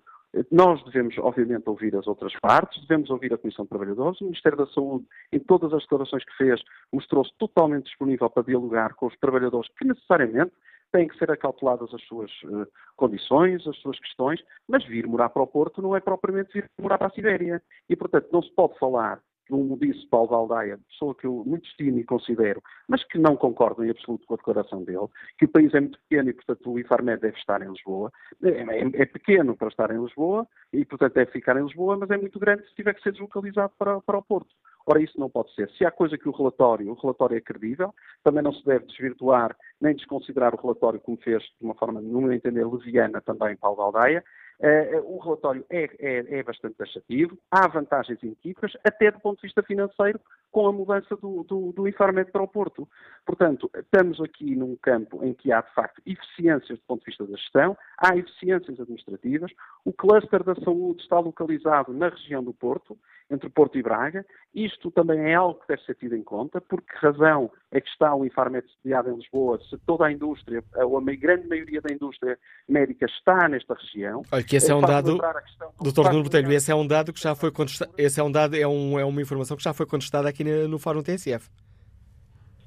Nós devemos, obviamente, ouvir as outras partes, devemos ouvir a Comissão de Trabalhadores. O Ministério da Saúde, em todas as declarações que fez, mostrou-se totalmente disponível para dialogar com os trabalhadores que necessariamente têm que ser acauteladas as suas uh, condições, as suas questões, mas vir morar para o Porto não é propriamente vir morar para a Sibéria. E, portanto, não se pode falar, como disse Paulo Valdaia, pessoa que eu muito estimo e considero, mas que não concordo em absoluto com a declaração dele, que o país é muito pequeno e, portanto, o IFARMED deve estar em Lisboa. É, é, é, pequeno para estar em Lisboa e, portanto, deve ficar em Lisboa, mas é muito grande se tiver que ser deslocalizado para, para o Porto. Ora, isso não pode ser. Se há coisa que o relatório, o relatório é credível, também não se deve desvirtuar nem desconsiderar o relatório como fez de uma forma, no meu entender, leviana também Paulo Valdeia. Uh, o relatório é, é, é, bastante taxativo, há vantagens inequívocas, até do ponto de vista financeiro, com a mudança do, do, do para o Porto. Portanto, estamos aqui num campo em que há, de facto, eficiências do ponto de vista da gestão, há eficiências administrativas, o cluster da saúde está localizado na região do Porto, entre Porto e Braga. Isto também é algo que deve ser tido em conta, porque razão é que está o Infarmed sediado em Lisboa, se toda a indústria, ou a grande maioria da indústria médica está nesta região. Olha, que esse é um dado, doutor Nuno Botelho, esse é um dado que já foi contestado, esse é um dado, é, um, é uma informação que já foi contestada aqui no Fórum TSF.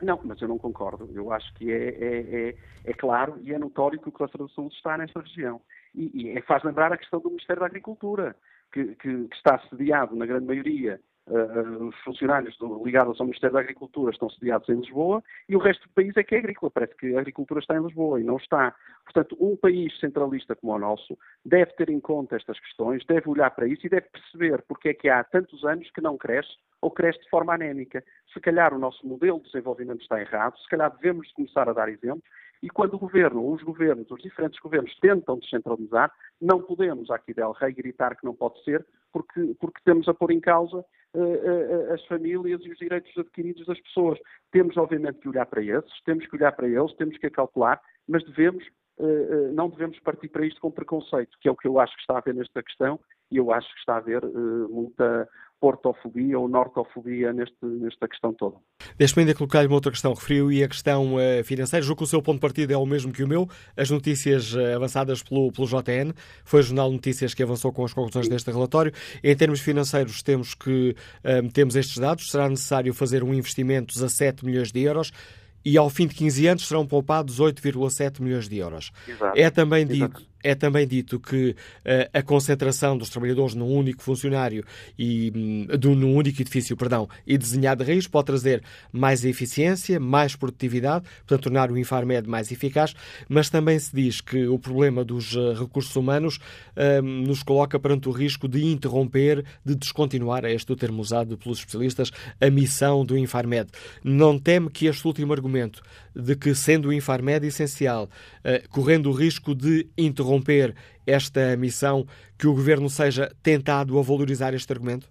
Não, mas eu não concordo. Eu acho que é, é, é, é claro e é notório que o cluster do Sul está nesta região. E, e é, faz lembrar a questão do Ministério da Agricultura que, que, que está sediado, na grande maioria, Uh, os funcionários do, ligados ao Ministério da Agricultura estão sediados em Lisboa e o resto do país é que é agrícola. Parece que a agricultura está em Lisboa e não está. Portanto, um país centralista como o nosso deve ter em conta estas questões, deve olhar para isso e deve perceber porque é que há tantos anos que não cresce ou cresce de forma anémica. Se calhar o nosso modelo de desenvolvimento está errado, se calhar devemos começar a dar exemplo e quando o governo, os governos, os diferentes governos tentam descentralizar, não podemos, aqui del Rei, gritar que não pode ser, porque, porque temos a pôr em causa uh, uh, as famílias e os direitos adquiridos das pessoas. Temos, obviamente, que olhar para esses, temos que olhar para eles, temos que calcular, mas devemos, uh, não devemos partir para isto com preconceito, que é o que eu acho que está a haver nesta questão, e eu acho que está a haver muita, portofobia ou nortofobia neste, nesta questão toda. Deixe-me ainda colocar-lhe uma outra questão. Referiu e a questão uh, financeira. Julgo que o seu ponto de partida é o mesmo que o meu. As notícias uh, avançadas pelo, pelo JN. Foi o Jornal Notícias que avançou com as conclusões deste relatório. Em termos financeiros, temos que uh, temos estes dados. Será necessário fazer um investimento de 17 milhões de euros e ao fim de 15 anos serão poupados 8,7 milhões de euros. Exato. É também dito, é também dito que uh, a concentração dos trabalhadores num único funcionário e um, num único edifício, perdão, e desenhado de raiz pode trazer mais eficiência, mais produtividade, portanto tornar o Infarmed mais eficaz, mas também se diz que o problema dos uh, recursos humanos uh, nos coloca perante o risco de interromper, de descontinuar, é este o termo usado pelos especialistas, a missão do Infarmed. Não teme que este último argumento de que, sendo o Infarmed essencial, correndo o risco de interromper esta missão, que o Governo seja tentado a valorizar este argumento?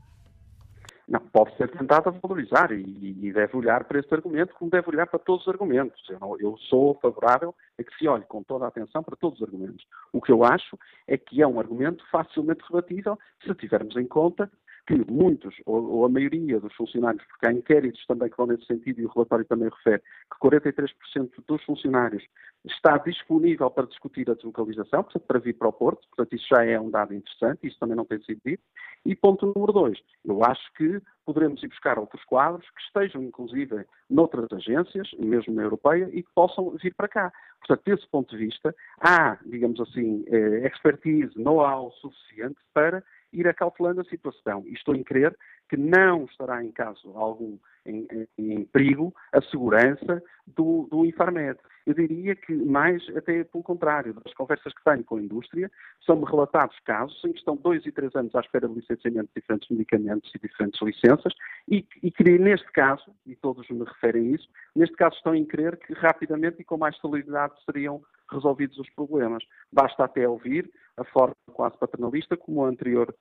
não, pode ser tentada valorizar e, e, deve olhar para este argumento como deve olhar para todos os argumentos. Eu, não, eu, sou favorável a que se olhe com toda a atenção para todos os argumentos. O que eu acho é que é um argumento facilmente rebatível se tivermos em conta que muitos, ou, ou, a maioria dos funcionários, porque há inquéritos também que vão nesse sentido e o relatório também refere, que 43% dos funcionários está disponível para discutir a deslocalização, portanto, para vir para o Porto, portanto, isso já é um dado interessante, isso também não tem sido dito. E ponto número dois, eu acho que poderemos ir buscar outros quadros que estejam, inclusive, noutras agências, mesmo na europeia, e que possam vir para cá. Portanto, desse ponto de vista, há, digamos assim, eh, expertise, know-how suficiente para ir acautelando a situação. E estou em crer que não estará em caso algum em, em, em perigo a segurança do, do Infarmed. Eu diria que mais até pelo contrário, das conversas que tenho com a indústria, são-me relatados casos em que estão dois e três anos à espera de licenciamento de diferentes medicamentos e diferentes licenças e, e que neste caso, e todos me referem a isso, neste caso estão em crer que rapidamente e com mais celeridade seriam resolvidos os problemas. Basta até ouvir a forma quase paternalista como a anterior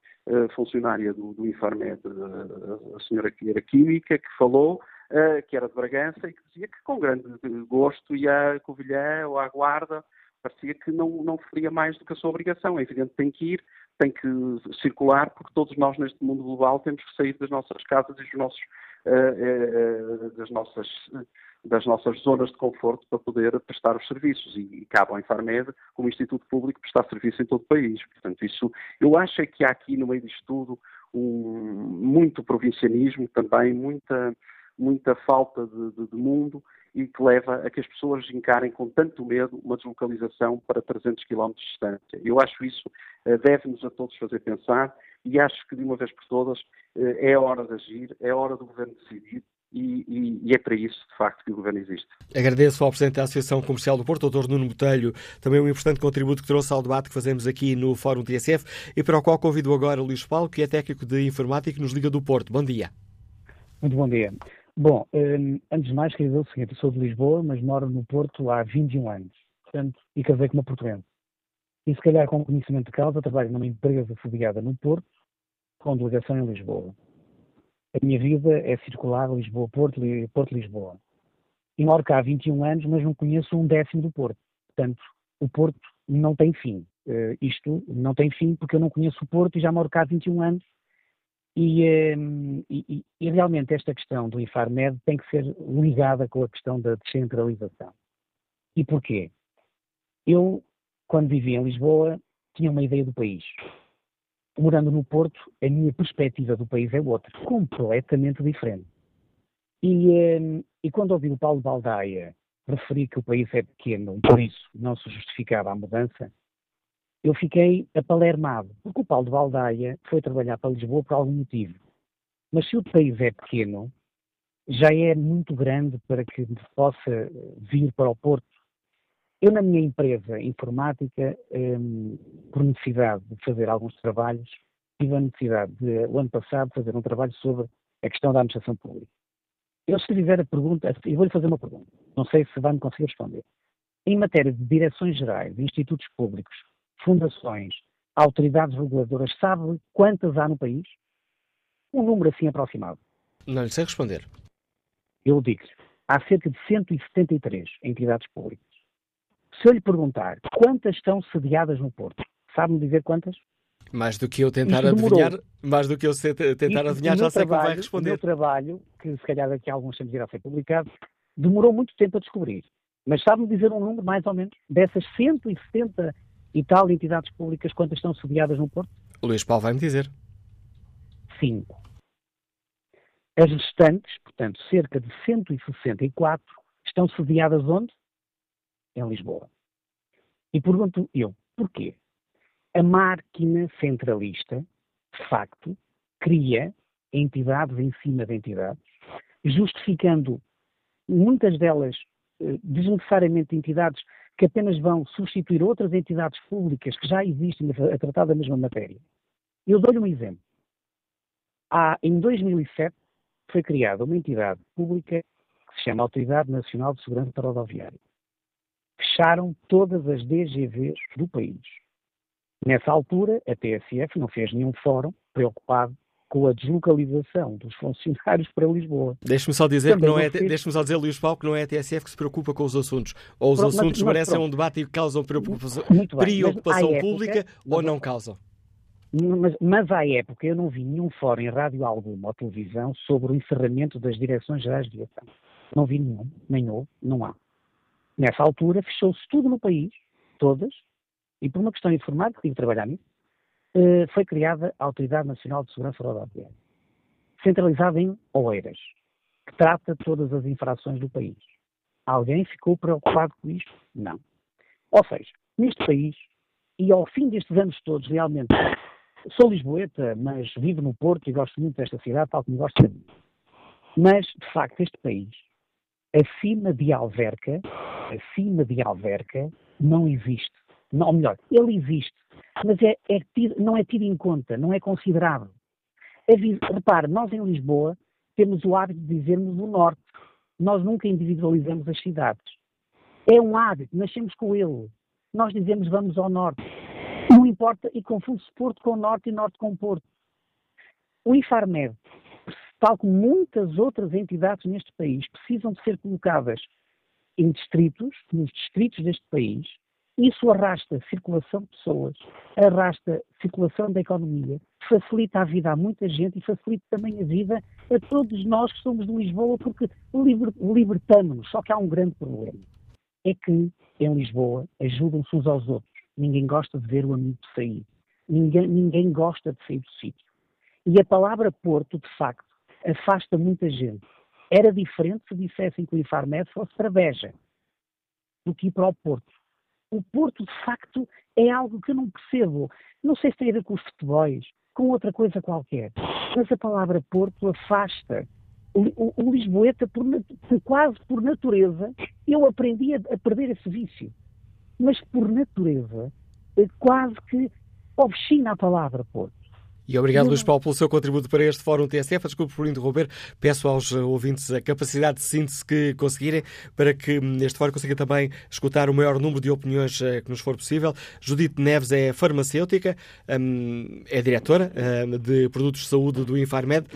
funcionária do, do Infarmed, uh, a senhora que era química, que falou, uh, que era de Bragança, e que dizia que com grande gosto ia a Covilhã ou à Guarda, parecia que não, não faria mais do que a sua obrigação. É evidente que tem que ir, tem que circular, porque todos nós neste mundo global temos que sair das nossas casas e dos nossos, das nossas das nossas zonas de conforto para poder prestar os serviços. E, e cabe ao Infarmed, como Instituto Público, prestar serviço em todo o país. Portanto, isso, eu acho é que há aqui no meio disto tudo um, muito provincianismo também, muita, muita falta de, de, de, mundo e que leva a que as pessoas encarem com tanto medo uma deslocalização para 300 km de distância. Eu acho isso uh, deve-nos a todos fazer pensar e acho que de uma vez por todas uh, é hora de agir, é hora do Governo decidir e, e, e, é para isso, de facto, que o Governo existe. Agradeço ao Presidente da Associação Comercial do Porto, Dr. Nuno Botelho, também um importante contributo que trouxe ao debate que fazemos aqui no Fórum TSF e para o qual convido agora o Luís Paulo, que é técnico de informática e nos liga do Porto. Bom dia. Muito bom dia. Bom, hum, antes de mais, queria dizer o seguinte, eu sou de Lisboa, mas moro no Porto há 21 anos, portanto, e casei com uma portuguesa. E se calhar com conhecimento de causa, trabalho numa empresa sediada no Porto, com delegação em Lisboa. A minha vida é circular Lisboa-Porto, Porto-Lisboa. E moro cá há 21 anos, mas não conheço um décimo do Porto. Portanto, o Porto não tem fim. Uh, isto não tem fim porque eu não conheço o Porto e já moro cá há 21 anos. E, uh, e, e realmente esta questão do Infarmed tem que ser ligada com a questão da descentralização. E porquê? Eu, quando vivia em Lisboa, tinha uma ideia do país morando no Porto, a minha perspectiva do país é outra, completamente diferente. E, um, e quando ouvi o Paulo Baldaia referir que o país é pequeno, por isso não se justificava a mudança, eu fiquei apalermado, porque o Paulo Baldaia foi trabalhar para Lisboa por algum motivo. Mas se o país é pequeno, já é muito grande para que possa vir para o Porto eu, na minha empresa informática, um, por necessidade de fazer alguns trabalhos, tive a necessidade de, o ano passado, fazer um trabalho sobre a questão da administração pública. Eu, se fizer a pergunta, eu vou-lhe fazer uma pergunta, não sei se vai me conseguir responder. Em matéria de direções gerais, institutos públicos, fundações, autoridades reguladoras, sabe quantas há no país? Um número assim aproximado. Não lhe sei responder. Eu digo-lhe, há cerca de 173 entidades públicas. Se eu lhe perguntar quantas estão sediadas no Porto, sabe-me dizer quantas? Mais do que eu tentar adivinhar, mais do que eu tentar adivinhar, já sei trabalho, como vai responder. O meu trabalho, que se calhar daqui a alguns tempos irá ser publicado, demorou muito tempo a descobrir. Mas sabe-me dizer um número, mais ou menos, dessas 170 e tal entidades públicas, quantas estão sediadas no Porto? Luís Paulo vai-me dizer. Cinco. As restantes, portanto, cerca de 164, estão sediadas onde? em Lisboa. E pergunto eu, porquê? A máquina centralista, de facto, cria entidades em cima de entidades, justificando muitas delas eh, desnecessariamente entidades que apenas vão substituir outras entidades públicas que já existem a tratar da mesma matéria. Eu dou-lhe um exemplo. Há, em 2007 foi criada uma entidade pública que se chama Autoridade Nacional de Segurança Rodoviária fecharam todas as DGVs do país. Nessa altura, a TSF não fez nenhum fórum preocupado com a deslocalização dos funcionários para Lisboa. Deixe-me só dizer que não é, deixe-me só dizer, Luís Paulo, que não é a TSF que se preocupa com os assuntos. Ou os pronto, assuntos mas, merecem um debate e causam preocupação, preocupação época, pública ou não causam. Mas, mas, à época eu não vi nenhum fórum em rádio alguma ou televisão sobre o encerramento das direções gerais de aviação. Não vi nenhum, nem houve, não há. Nessa altura fechou-se tudo no país, todas, e por uma questão informática, tive de trabalhar nisso, foi criada a Autoridade Nacional de Segurança Rodoviária, centralizada em Oeiras, que trata todas as infrações do país. Alguém ficou preocupado com isto? Não. Ou seja, neste país, e ao fim destes anos todos, realmente, Sou lisboeta, mas vivo no Porto e gosto muito desta cidade, tal como gosto de mim. Mas, de facto, este país, acima de Alverca, acima de Alverca, não existe. Não, ou melhor, ele existe, mas é, é tido, não é tido em conta, não é considerado. repare, nós em Lisboa temos o hábito de dizermos o Norte. Nós nunca individualizamos as cidades. É um hábito, nascemos com ele. Nós dizemos vamos ao Norte. Não importa, e confunde-se Porto com Norte e Norte com Porto. O Infarmed, tal como muitas outras entidades neste país, precisam de ser colocadas em distritos, nos distritos deste país. Isso arrasta circulação de pessoas, arrasta circulação da economia, facilita a vida a muita gente e facilita também a vida a todos nós que somos de Lisboa, porque libertamos-nos. Só que há um grande problema. É que em Lisboa ajudam-se uns aos outros. Ninguém gosta de ver o amigo sair. Ninguém, ninguém gosta de sair do sítio. E a palavra Porto, de facto, afasta muita gente. Era diferente se dissessem que o Infarmed fosse para Beja do que ir para o Porto. O Porto, de facto, é algo que eu não percebo. Não sei se tem a ver com os futebols, com outra coisa qualquer. Mas a palavra Porto afasta. O, o, o Lisboeta, por, quase por natureza, eu aprendi a, a perder esse vício mas por natureza é quase que obstina a palavra Porto. E obrigado, Luís Paulo, pelo seu contributo para este Fórum TSF. Desculpe por interromper. Peço aos ouvintes a capacidade de síntese que conseguirem para que este Fórum consiga também escutar o maior número de opiniões eh, que nos for possível. Judite Neves é farmacêutica, hum, é diretora hum, de produtos de saúde do Infarmed.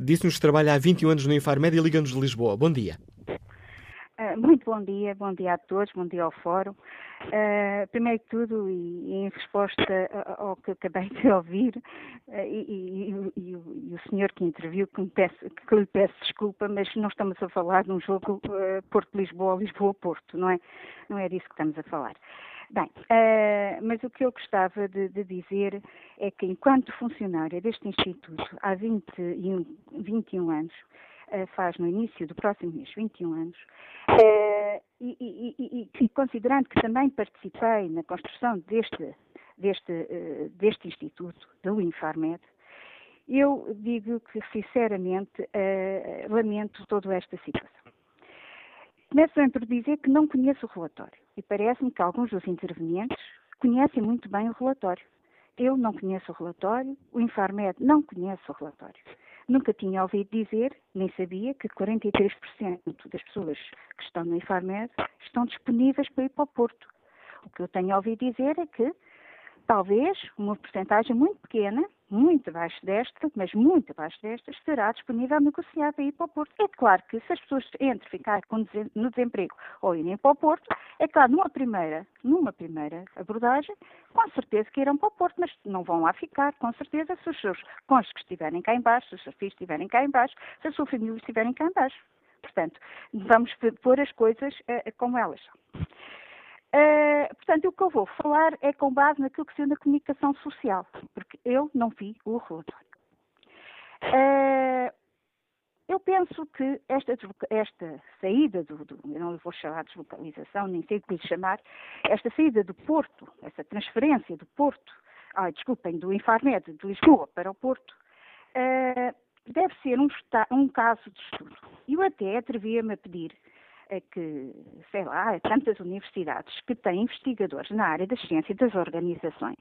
Disse-nos que trabalha há 21 anos no Infarmed e liga-nos de Lisboa. Bom dia. Ah, muito bom dia, bom dia a todos, bom dia ao Fórum. Uh, primeiro de tudo, e, em resposta ao que acabei de ouvir, uh, e, e, e, o senhor que interviu, que, peço, que, lhe peço desculpa, mas não estamos a falar de um jogo uh, Porto-Lisboa, Lisboa-Porto, não é? Não é disso que estamos a falar. Bem, mas o que eu gostava de, de, dizer é que, enquanto funcionária deste Instituto há 21, 21 anos, faz no início do próximo mês 21 anos, uh, e, e, e, e, considerando que também participei na construção deste, deste, uh, deste instituto, do Infarmed, eu digo que, sinceramente, lamento toda esta situação. Começo por dizer que não conheço o relatório e parece-me que alguns dos intervenientes conhecem muito bem o relatório. Eu não conheço o relatório, o Infarmed não conhece o relatório. Nunca tinha ouvido dizer, nem sabia, que 43% das pessoas que estão no Infarmed estão disponíveis para ir para o Porto. O que eu tenho ouvido dizer é que talvez uma porcentagem muito pequena muito abaixo desta, mas muito abaixo desta, estará disponível negociar para ir para o Porto. É claro que se as pessoas entre ficar no desemprego ou irem para o Porto, é claro, numa primeira, numa primeira abordagem, com certeza que irão para o Porto, mas não vão lá ficar, com certeza, se os seus cônjuges estiverem cá embaixo, se os seus filhos estiverem cá embaixo, se a sua família estiverem cá embaixo. Portanto, vamos pôr as coisas uh, como elas são. Uh, portanto, o que eu vou falar é com base naquilo que se na comunicação social, porque eu não vi o relatório. Uh, eu penso que esta, esta saída do, do, eu não vou chamar de deslocalização, nem sei o que lhe chamar, esta saída do Porto, essa transferência do Porto, ah, desculpem, do Infarmed de Lisboa para o Porto, uh, deve ser um, um caso de estudo. Eu até atrevia-me a pedir que, sei lá, tantas universidades que têm investigadores na área da ciência e das organizações,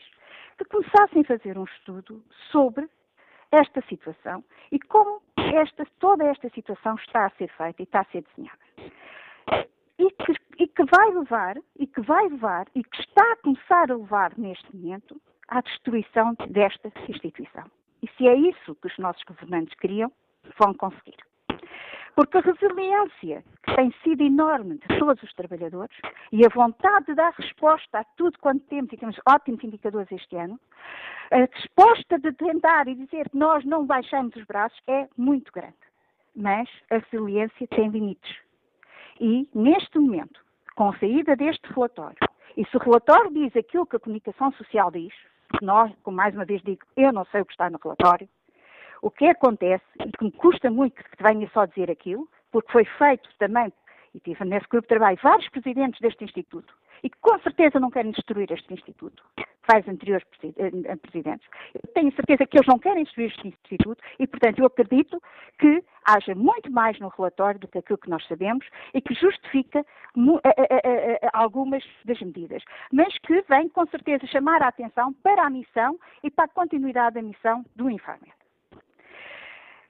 que começassem a fazer um estudo sobre esta situação e como esta, toda esta situação está a ser feita e está a ser desenhada. E que, e que vai levar, e que vai levar, e que está a começar a levar neste momento à destruição desta instituição. E se é isso que os nossos governantes queriam, vão conseguir. Porque a resiliência que tem sido enorme de todos os trabalhadores e a vontade de dar resposta a tudo quanto temos, e temos ótimos indicadores este ano, a resposta de tentar e dizer que nós não baixamos os braços é muito grande. Mas a resiliência tem limites. E, neste momento, com a saída deste relatório, e se o relatório diz aquilo que a comunicação social diz, nós, como mais uma vez digo, eu não sei o que está no relatório, o que acontece, e que me custa muito que venha só dizer aquilo, porque foi feito também, e tive nesse grupo de trabalho vários presidentes deste Instituto, e que com certeza não querem destruir este Instituto, vários anteriores eh, presidentes. Eu tenho certeza que eles não querem destruir este Instituto e, portanto, eu acredito que haja muito mais no relatório do que aquilo que nós sabemos e que justifica algumas das medidas, mas que vem com certeza chamar a atenção para a missão e para a continuidade da missão do Infarmed.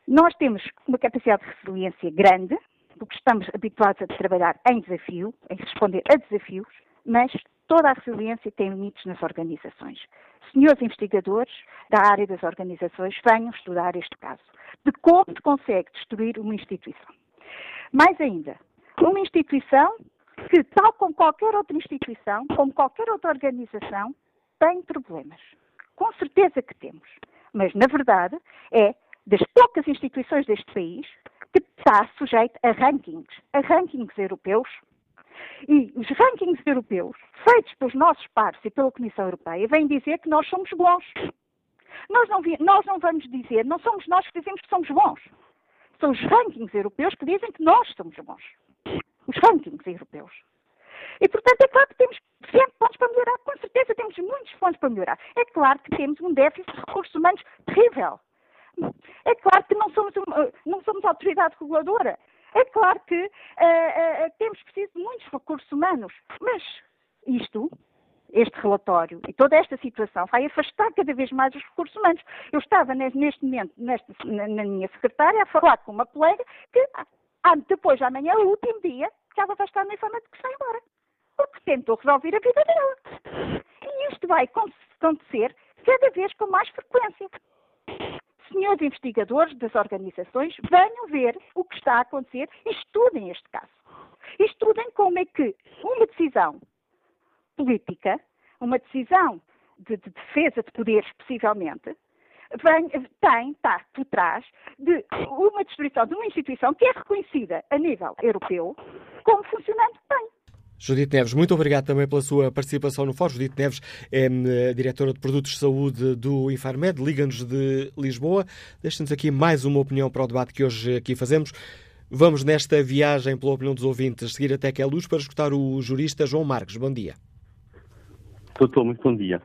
Nós temos uma capacidade de resiliência grande, porque estamos habituados a trabalhar em desafio, em responder a desafios, mas toda a resiliência tem limites nas organizações. Senhores investigadores da área das organizações, venham estudar este caso, de como se consegue destruir uma instituição. Mais ainda, uma instituição que, tal como qualquer outra instituição, como qualquer outra organização, tem problemas. Com certeza que temos. Mas, na verdade, é das poucas instituições deste país que está sujeito a rankings, a rankings europeus. E os rankings europeus, feitos pelos nossos pares e pela Comissão Europeia, vêm dizer que nós somos bons. Nós não, nós não vamos dizer, não somos nós que dizemos que somos bons. São os rankings europeus que dizem que nós somos bons. Os rankings europeus. E, portanto, é claro que temos sempre pontos para melhorar. Com certeza temos muitos pontos para melhorar. É claro que temos um déficit de recursos humanos terrível. É claro que não somos, não somos autoridade reguladora. É claro que uh, uh, temos preciso de muitos recursos humanos. Mas isto, este relatório e toda esta situação vai afastar cada vez mais os recursos humanos. Eu estava neste momento na, na, minha secretária a falar com uma colega que ah, depois amanhã é o último dia que ela vai estar na informa de que sai embora. Porque tentou resolver a vida dela. E isto vai acontecer cada vez com mais frequência senhores investigadores das organizações venham ver o que está a acontecer e estudem este caso. Estudem como é que uma decisão política, uma decisão de, de defesa de poderes, possivelmente, vem, tem, está por trás de uma destruição de uma instituição que é reconhecida a nível europeu como funcionando bem. Judite Neves, muito obrigado também pela sua participação no Fórum. Judite Neves é eh, diretora de Produtos de Saúde do Infarmed, Liga-nos de Lisboa. Deixa-nos aqui mais uma opinião para o debate que hoje aqui fazemos. Vamos nesta viagem pela opinião dos ouvintes seguir até que é luz para escutar o jurista João Marques. Bom dia. Doutor, muito bom dia.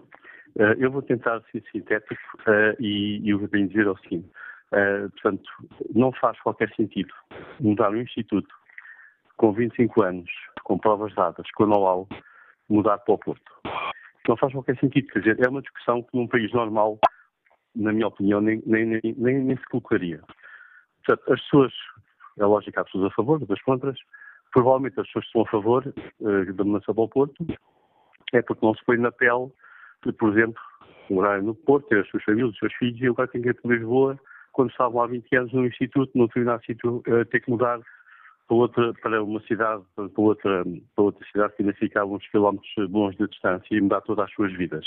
Uh, eu vou tentar ser sintético uh, e, eu vou bem dizer o seguinte. Uh, portanto, não faz qualquer sentido mudar um instituto com 25 anos, com provas dadas, com know-how, mudar para o Porto. Não faz qualquer sentido. Quer dizer, é uma discussão que num país normal, na minha opinião, nem, nem, nem, nem se colocaria. Portanto, as pessoas, é lógico que há pessoas a favor, outras contras. Provavelmente as pessoas que estão a favor uh, da mudança para o Porto é porque não se põe na pele de, por exemplo, morar no Porto, ter as suas famílias, os seus filhos, e agora tem que ir para Lisboa, quando estavam há 20 anos no Instituto, no determinado sítio, uh, ter que mudar para, outra, para uma cidade, para outra, para outra cidade que ainda fica a uns quilómetros bons de distância e mudar todas as suas vidas.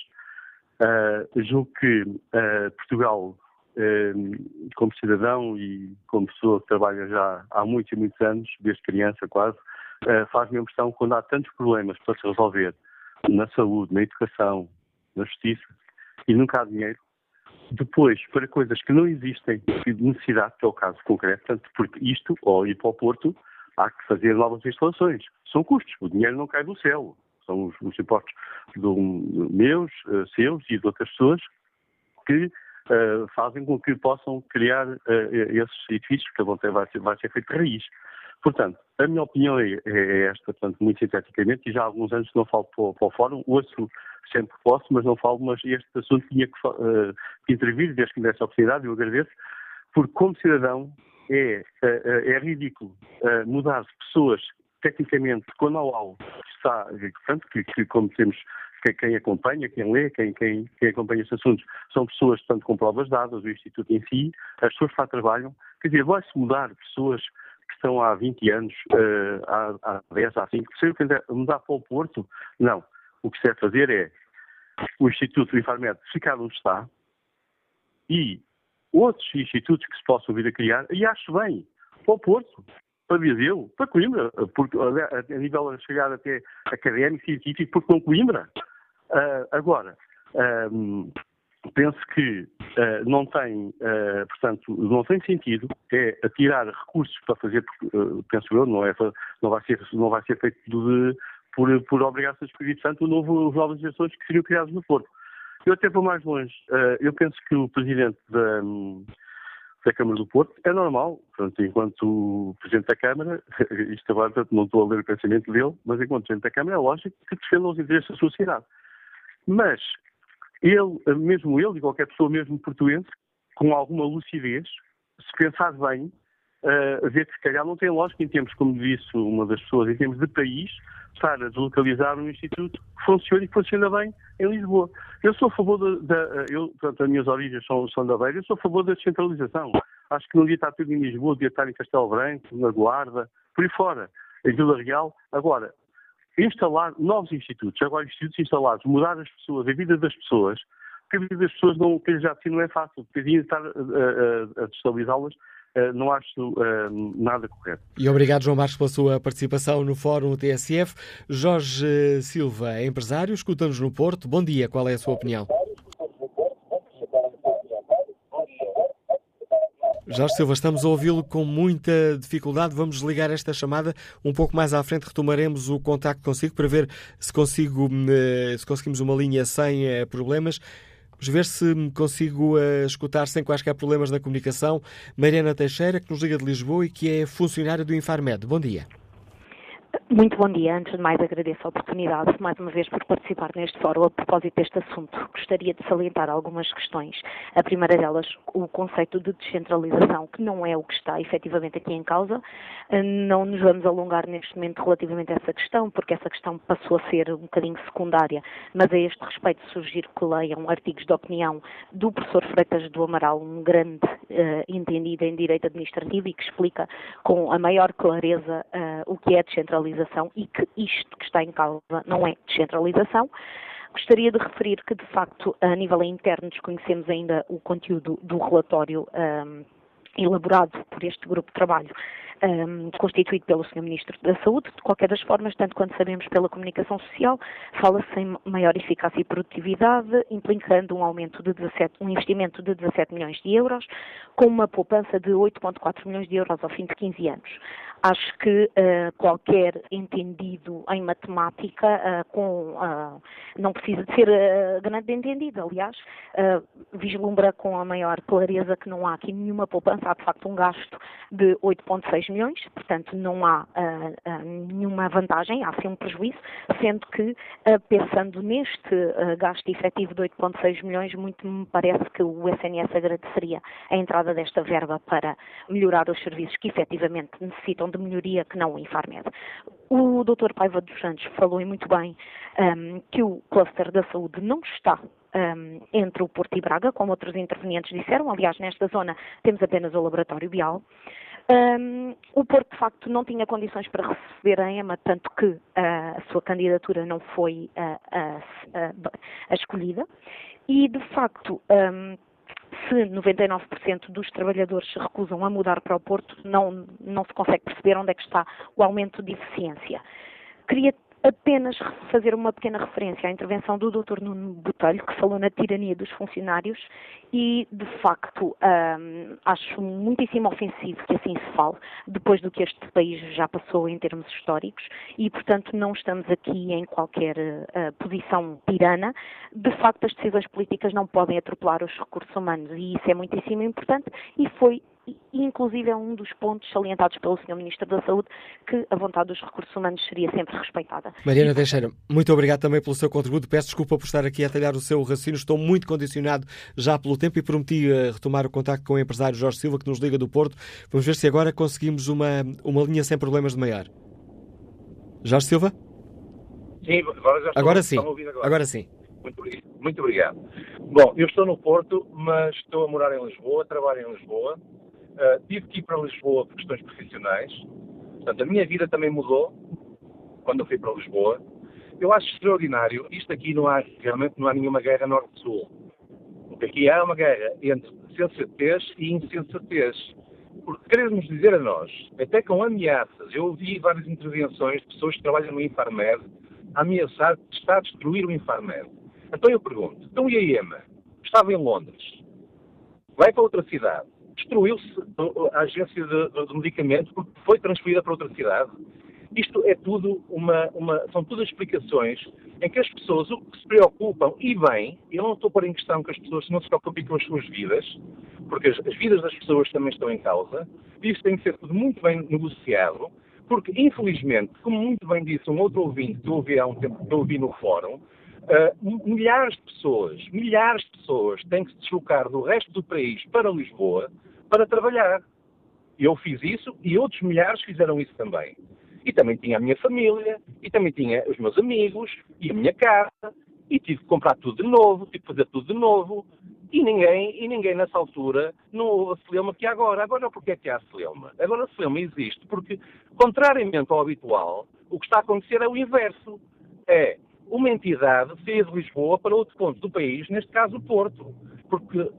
Uh, julgo que uh, Portugal, uh, como cidadão e como pessoa que trabalha já há muitos e muitos anos, desde criança quase, faz-me a impressão que quando há tantos problemas para se resolver na saúde, na educação, na justiça, e nunca há dinheiro, depois, para coisas que não existem de necessidade, que é o caso concreto, tanto porque isto, ou ir para o Porto, há que fazer novas instalações. São custos, o dinheiro não cai do céu. São os, os impostos do, meus, uh, seus e de outras pessoas que uh, fazem com que possam criar uh, esses edifícios, que vão ter, vai, ser, vai ser raiz. Portanto, a minha opinião é, é, esta, portanto, muito sinteticamente, e já há alguns anos não falo para, para o Fórum, ouço sempre que posso, mas não falo, mas este assunto tinha que, uh, que intervir, desde que me desse a oportunidade, eu agradeço, porque como cidadão é, é, é ridículo é, mudar pessoas tecnicamente com know-how que está, portanto, que, que, como temos quem, acompanha, quem lê, quem, quem, quem, acompanha estes assuntos, são pessoas, portanto, com provas dadas, o Instituto em si, as pessoas que lá trabalham. Quer dizer, vai-se mudar pessoas que estão há 20 anos, uh, há, há 10, há 5, se eu mudar para o Porto, não. O que se deve fazer é o Instituto Infarmed ficar onde está e outros institutos que se possam vir a criar, e acho bem, para o Porto, para Viseu, para Coimbra, porque, a, nível de chegar até académico, científico, porque não Coimbra. Uh, agora, um, penso que uh, não tem, uh, portanto, não tem sentido é tirar recursos para fazer, penso eu, não, é, não, vai, ser, não vai ser feito de, por, por obrigação do Espírito Santo novo, as novas gestões que seriam criadas no Porto. Eu até vou mais longe. eu penso que o Presidente da, da Câmara do Porto, é normal, portanto, enquanto Presidente da Câmara, isto agora não estou a ler o pensamento dele, mas enquanto Presidente da Câmara é lógico que defenda os interesses da sociedade. Mas ele, mesmo ele e qualquer pessoa, mesmo portuense, com alguma lucidez, se pensar bem, uh, ver que se calhar não tem lógica em termos, como disse uma das pessoas, em termos de país, estar a deslocalizar um instituto que funcione e que funciona bem em Lisboa. Eu sou a favor da. eu, portanto, as minhas origens são, são da Beira, eu sou a favor da descentralização. Acho que não devia estar tudo em Lisboa, devia estar em Castelo Branco, na Guarda, por aí fora, em Vila Real. Agora, instalar novos institutos, agora institutos instalados, mudar as pessoas, a vida das pessoas, porque a vida das pessoas não, que já assim não é fácil, porque estar a, a, a destabilizá-las eh, não acho uh, nada correto. E obrigado, João Marcos, pela sua participação no Fórum TSF. Jorge Silva, é empresário, escuta-nos no Porto. Bom dia, qual é a sua opinião? Jorge Silva, estamos a ouvi-lo com muita dificuldade. Vamos desligar esta chamada. Um pouco mais à frente retomaremos o contacto consigo para ver se, consigo, eh, se conseguimos uma linha sem problemas. Vamos ver se consigo uh, escutar sem quaisquer problemas na comunicação Mariana Teixeira, que nos liga de Lisboa e que é funcionária do Infarmed. Bom dia. Muito bom dia. Antes de mais, agradeço a oportunidade, mais uma vez, por participar neste fórum a propósito deste assunto. Gostaria de salientar algumas questões. A primeira delas, o conceito de descentralização, que não é o que está efetivamente aqui em causa. Não nos vamos alongar neste momento relativamente a essa questão, porque essa questão passou a ser um bocadinho secundária, mas a este respeito sugiro que leiam artigos de opinião do professor Freitas do Amaral, um grande uh, entendido em direito administrativo e que explica com a maior clareza uh, o que é descentralização descentralização e que isto que está em causa não é descentralização. Gostaria de referir que, de facto, a nível interno desconhecemos ainda o conteúdo do relatório um, elaborado por este grupo de trabalho um, constituído pelo Sr. Ministro da Saúde. De qualquer das formas, tanto quanto sabemos pela comunicação social, fala-se em maior eficácia e produtividade, implicando um aumento de 17, um investimento de 17 milhões de euros, com uma poupança de 8,4 milhões de euros ao fim de 15 anos. Acho que uh, qualquer entendido em matemática, uh, com, uh, não precisa de ser grande entendido, aliás, vislumbra com a maior clareza que não há aqui nenhuma poupança, há de facto um gasto de 8,6 milhões, portanto não há nenhuma vantagem, há sim um prejuízo, sendo que, pensando neste gasto efetivo de 8,6 milhões, muito me parece que o SNS agradeceria a entrada desta verba para melhorar os serviços que efetivamente necessitam de melhoria que não o Infarmed. O Dr. Paiva dos Santos falou e muito bem um, que o cluster da saúde não está um, entre o Porto e Braga, como outros intervenientes disseram. Aliás, nesta zona temos apenas o laboratório Bial. Um, o Porto, de facto, não tinha condições para receber a EMA, tanto que uh, a sua candidatura não foi uh, uh, escolhida. E, de facto, um, se 99% dos trabalhadores se recusam a mudar para o Porto, não, não se consegue perceber onde é que está o aumento de eficiência. Queria apenas fazer uma pequena referência à intervenção do Dr. Nuno Botelho, que falou na tirania dos funcionários e, de facto, hum, acho muitíssimo ofensivo que assim se fale, depois do que este país já passou em termos históricos e, portanto, não estamos aqui em qualquer uh, posição tirana. De facto, as decisões políticas não podem atropelar os recursos humanos e isso é muitíssimo importante e foi e, inclusive, é um dos pontos salientados pelo Sr. Ministro da Saúde, que a vontade dos recursos humanos seria sempre respeitada. Mariana. Teixeira, muito obrigado também pelo seu contributo. Peço desculpa por estar aqui a talhar o seu raciocínio. Estou muito condicionado já pelo tempo e prometi uh, retomar o contacto com o empresário Jorge Silva, que nos liga do Porto. Vamos ver se agora conseguimos uma, uma linha sem problemas de maior. Jorge Silva? Sim, agora já estou, agora sim. Agora. agora. sim. Muito, muito obrigado. Bom, eu estou no Porto, mas estou a morar em Lisboa, trabalho em Lisboa. Uh, tive que ir para Lisboa por questões profissionais. Portanto, a minha vida também mudou quando eu fui para Lisboa. Eu acho extraordinário. Isto aqui não há, realmente não há nenhuma guerra norte-sul. O que aqui há é uma guerra entre sensatez e insensatez. Porque queremos dizer a nós, até com ameaças, eu ouvi várias intervenções de pessoas que trabalham no Infarmed a ameaçar que está a destruir o Infarmed. Então eu pergunto, então e a EMA? Estava em Londres, vai para outra cidade, destruiu-se a agência de, de, de medicamentos porque foi transferida para outra cidade. Isto é tudo uma, uma, são todas explicações em que as pessoas o que se preocupam, e bem, eu não estou por em questão que as pessoas não se preocupem com as suas vidas, porque as, as vidas das pessoas também estão em causa, isso tem que ser tudo muito bem negociado, porque infelizmente, como muito bem disse um outro ouvinte que eu ouvi há um tempo, que eu ouvi no fórum, Uh, milhares de pessoas, milhares de pessoas têm que se deslocar do resto do país para Lisboa para trabalhar. Eu fiz isso e outros milhares fizeram isso também. E também tinha a minha família, e também tinha os meus amigos, e a minha casa, e tive que comprar tudo de novo, tive que fazer tudo de novo, e ninguém, e ninguém nessa altura não celeuma que há agora. Agora porquê é que há celeuma? Agora a celeuma existe porque, contrariamente ao habitual, o que está a acontecer é o inverso. É uma entidade fez Lisboa para outro ponto do país, neste caso o Porto. Porque, uh,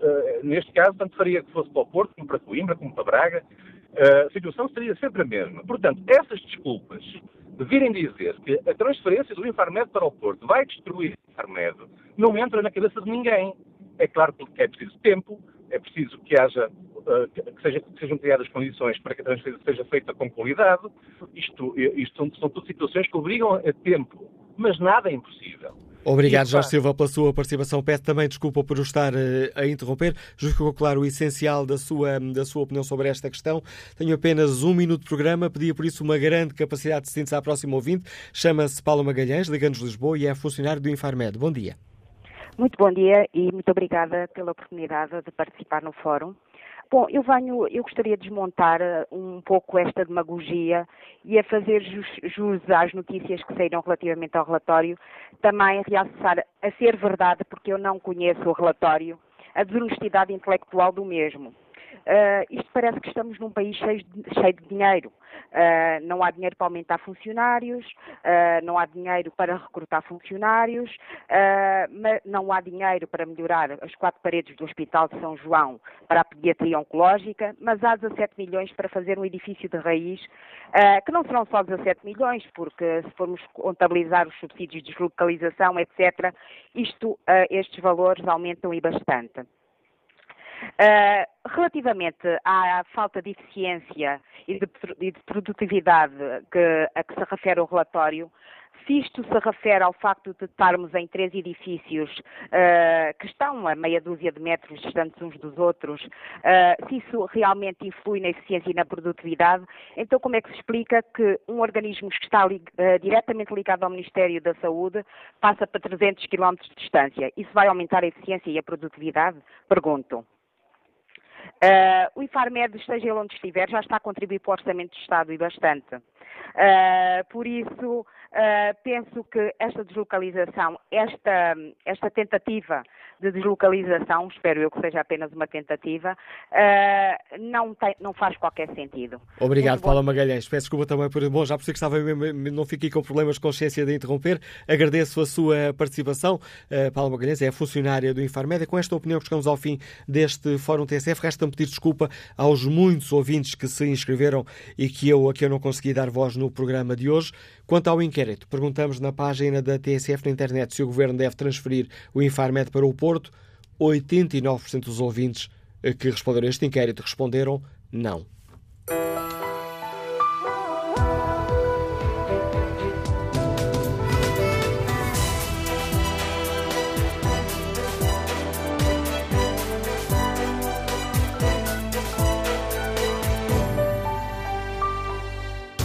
neste caso, tanto faria que fosse para o Porto, como para Coimbra, como para Braga, uh, a situação seria sempre a mesma. Portanto, essas desculpas de virem dizer que a transferência do Infarmed para o Porto vai destruir o Infarmed não entra na cabeça de ninguém. É claro que é preciso tempo, é preciso que haja uh, que, seja, que, sejam criadas condições para que a transferência seja feita com qualidade. Isto, isto são, são tudo situações que obrigam a tempo mas nada é impossível. Obrigado, Jorge Silva, pela sua participação. Peço também desculpa por o estar eh, a interromper. Ficou claro o essencial da sua, da sua opinião sobre esta questão. Tenho apenas um minuto de programa, pedia por isso uma grande capacidade de síntese à próxima ouvinte. Chama-se Paulo Magalhães, Liga-nos Lisboa e é funcionário do Infarmed. Bom dia. Muito bom dia e muito obrigada pela oportunidade de participar no fórum. Bom, eu venho, eu gostaria de desmontar eh, um pouco esta demagogia e a fazer jus, às notícias que saíram relativamente ao relatório, também a realçar a ser verdade, porque eu não conheço o relatório, a desonestidade intelectual do mesmo. Uh, isto parece que estamos num país cheio de, cheio de dinheiro. Uh, não há dinheiro para aumentar funcionários, uh, não há dinheiro para recrutar funcionários, não há dinheiro para melhorar as quatro paredes do Hospital de São João para a pediatria oncológica, mas há 17 milhões para fazer um edifício de raiz, que não serão só 17 milhões, porque se formos contabilizar os subsídios de deslocalização, etc., isto, estes valores aumentam e bastante. Uh, relativamente à falta de eficiência e de, e de produtividade que, a que se refere o relatório, se isto se refere ao facto de estarmos em três edifícios uh, que estão a meia dúzia de metros distantes uns dos outros, uh, se isso realmente influi na eficiência e na produtividade, então como é que se explica que um organismo que está li uh, diretamente ligado ao Ministério da Saúde passa para 300 km de distância? Isso vai aumentar a eficiência e a produtividade? Pergunto. Uh, o Infarmed, esteja ele onde estiver, já está a contribuir para o Orçamento do Estado e bastante. Uh, por isso, uh, penso que esta deslocalização, esta, esta tentativa de deslocalização, espero eu que seja apenas uma tentativa, uh, não, tem, não faz qualquer sentido. Obrigado, Paula Magalhães. Peço desculpa também por. Bom, já percebi que estava mesmo, não fiquei com problemas de consciência de interromper. Agradeço a sua participação. Uh, Paula Magalhães é funcionária do Infarmed. Com esta opinião chegamos ao fim deste Fórum TSF, resta-me pedir desculpa aos muitos ouvintes que se inscreveram e que eu, a que eu não consegui dar voz no programa de hoje. Quanto ao inquérito, perguntamos na página da TSF na internet se o Governo deve transferir o Infarmed para o Porto. 89% dos ouvintes que responderam a este inquérito responderam não.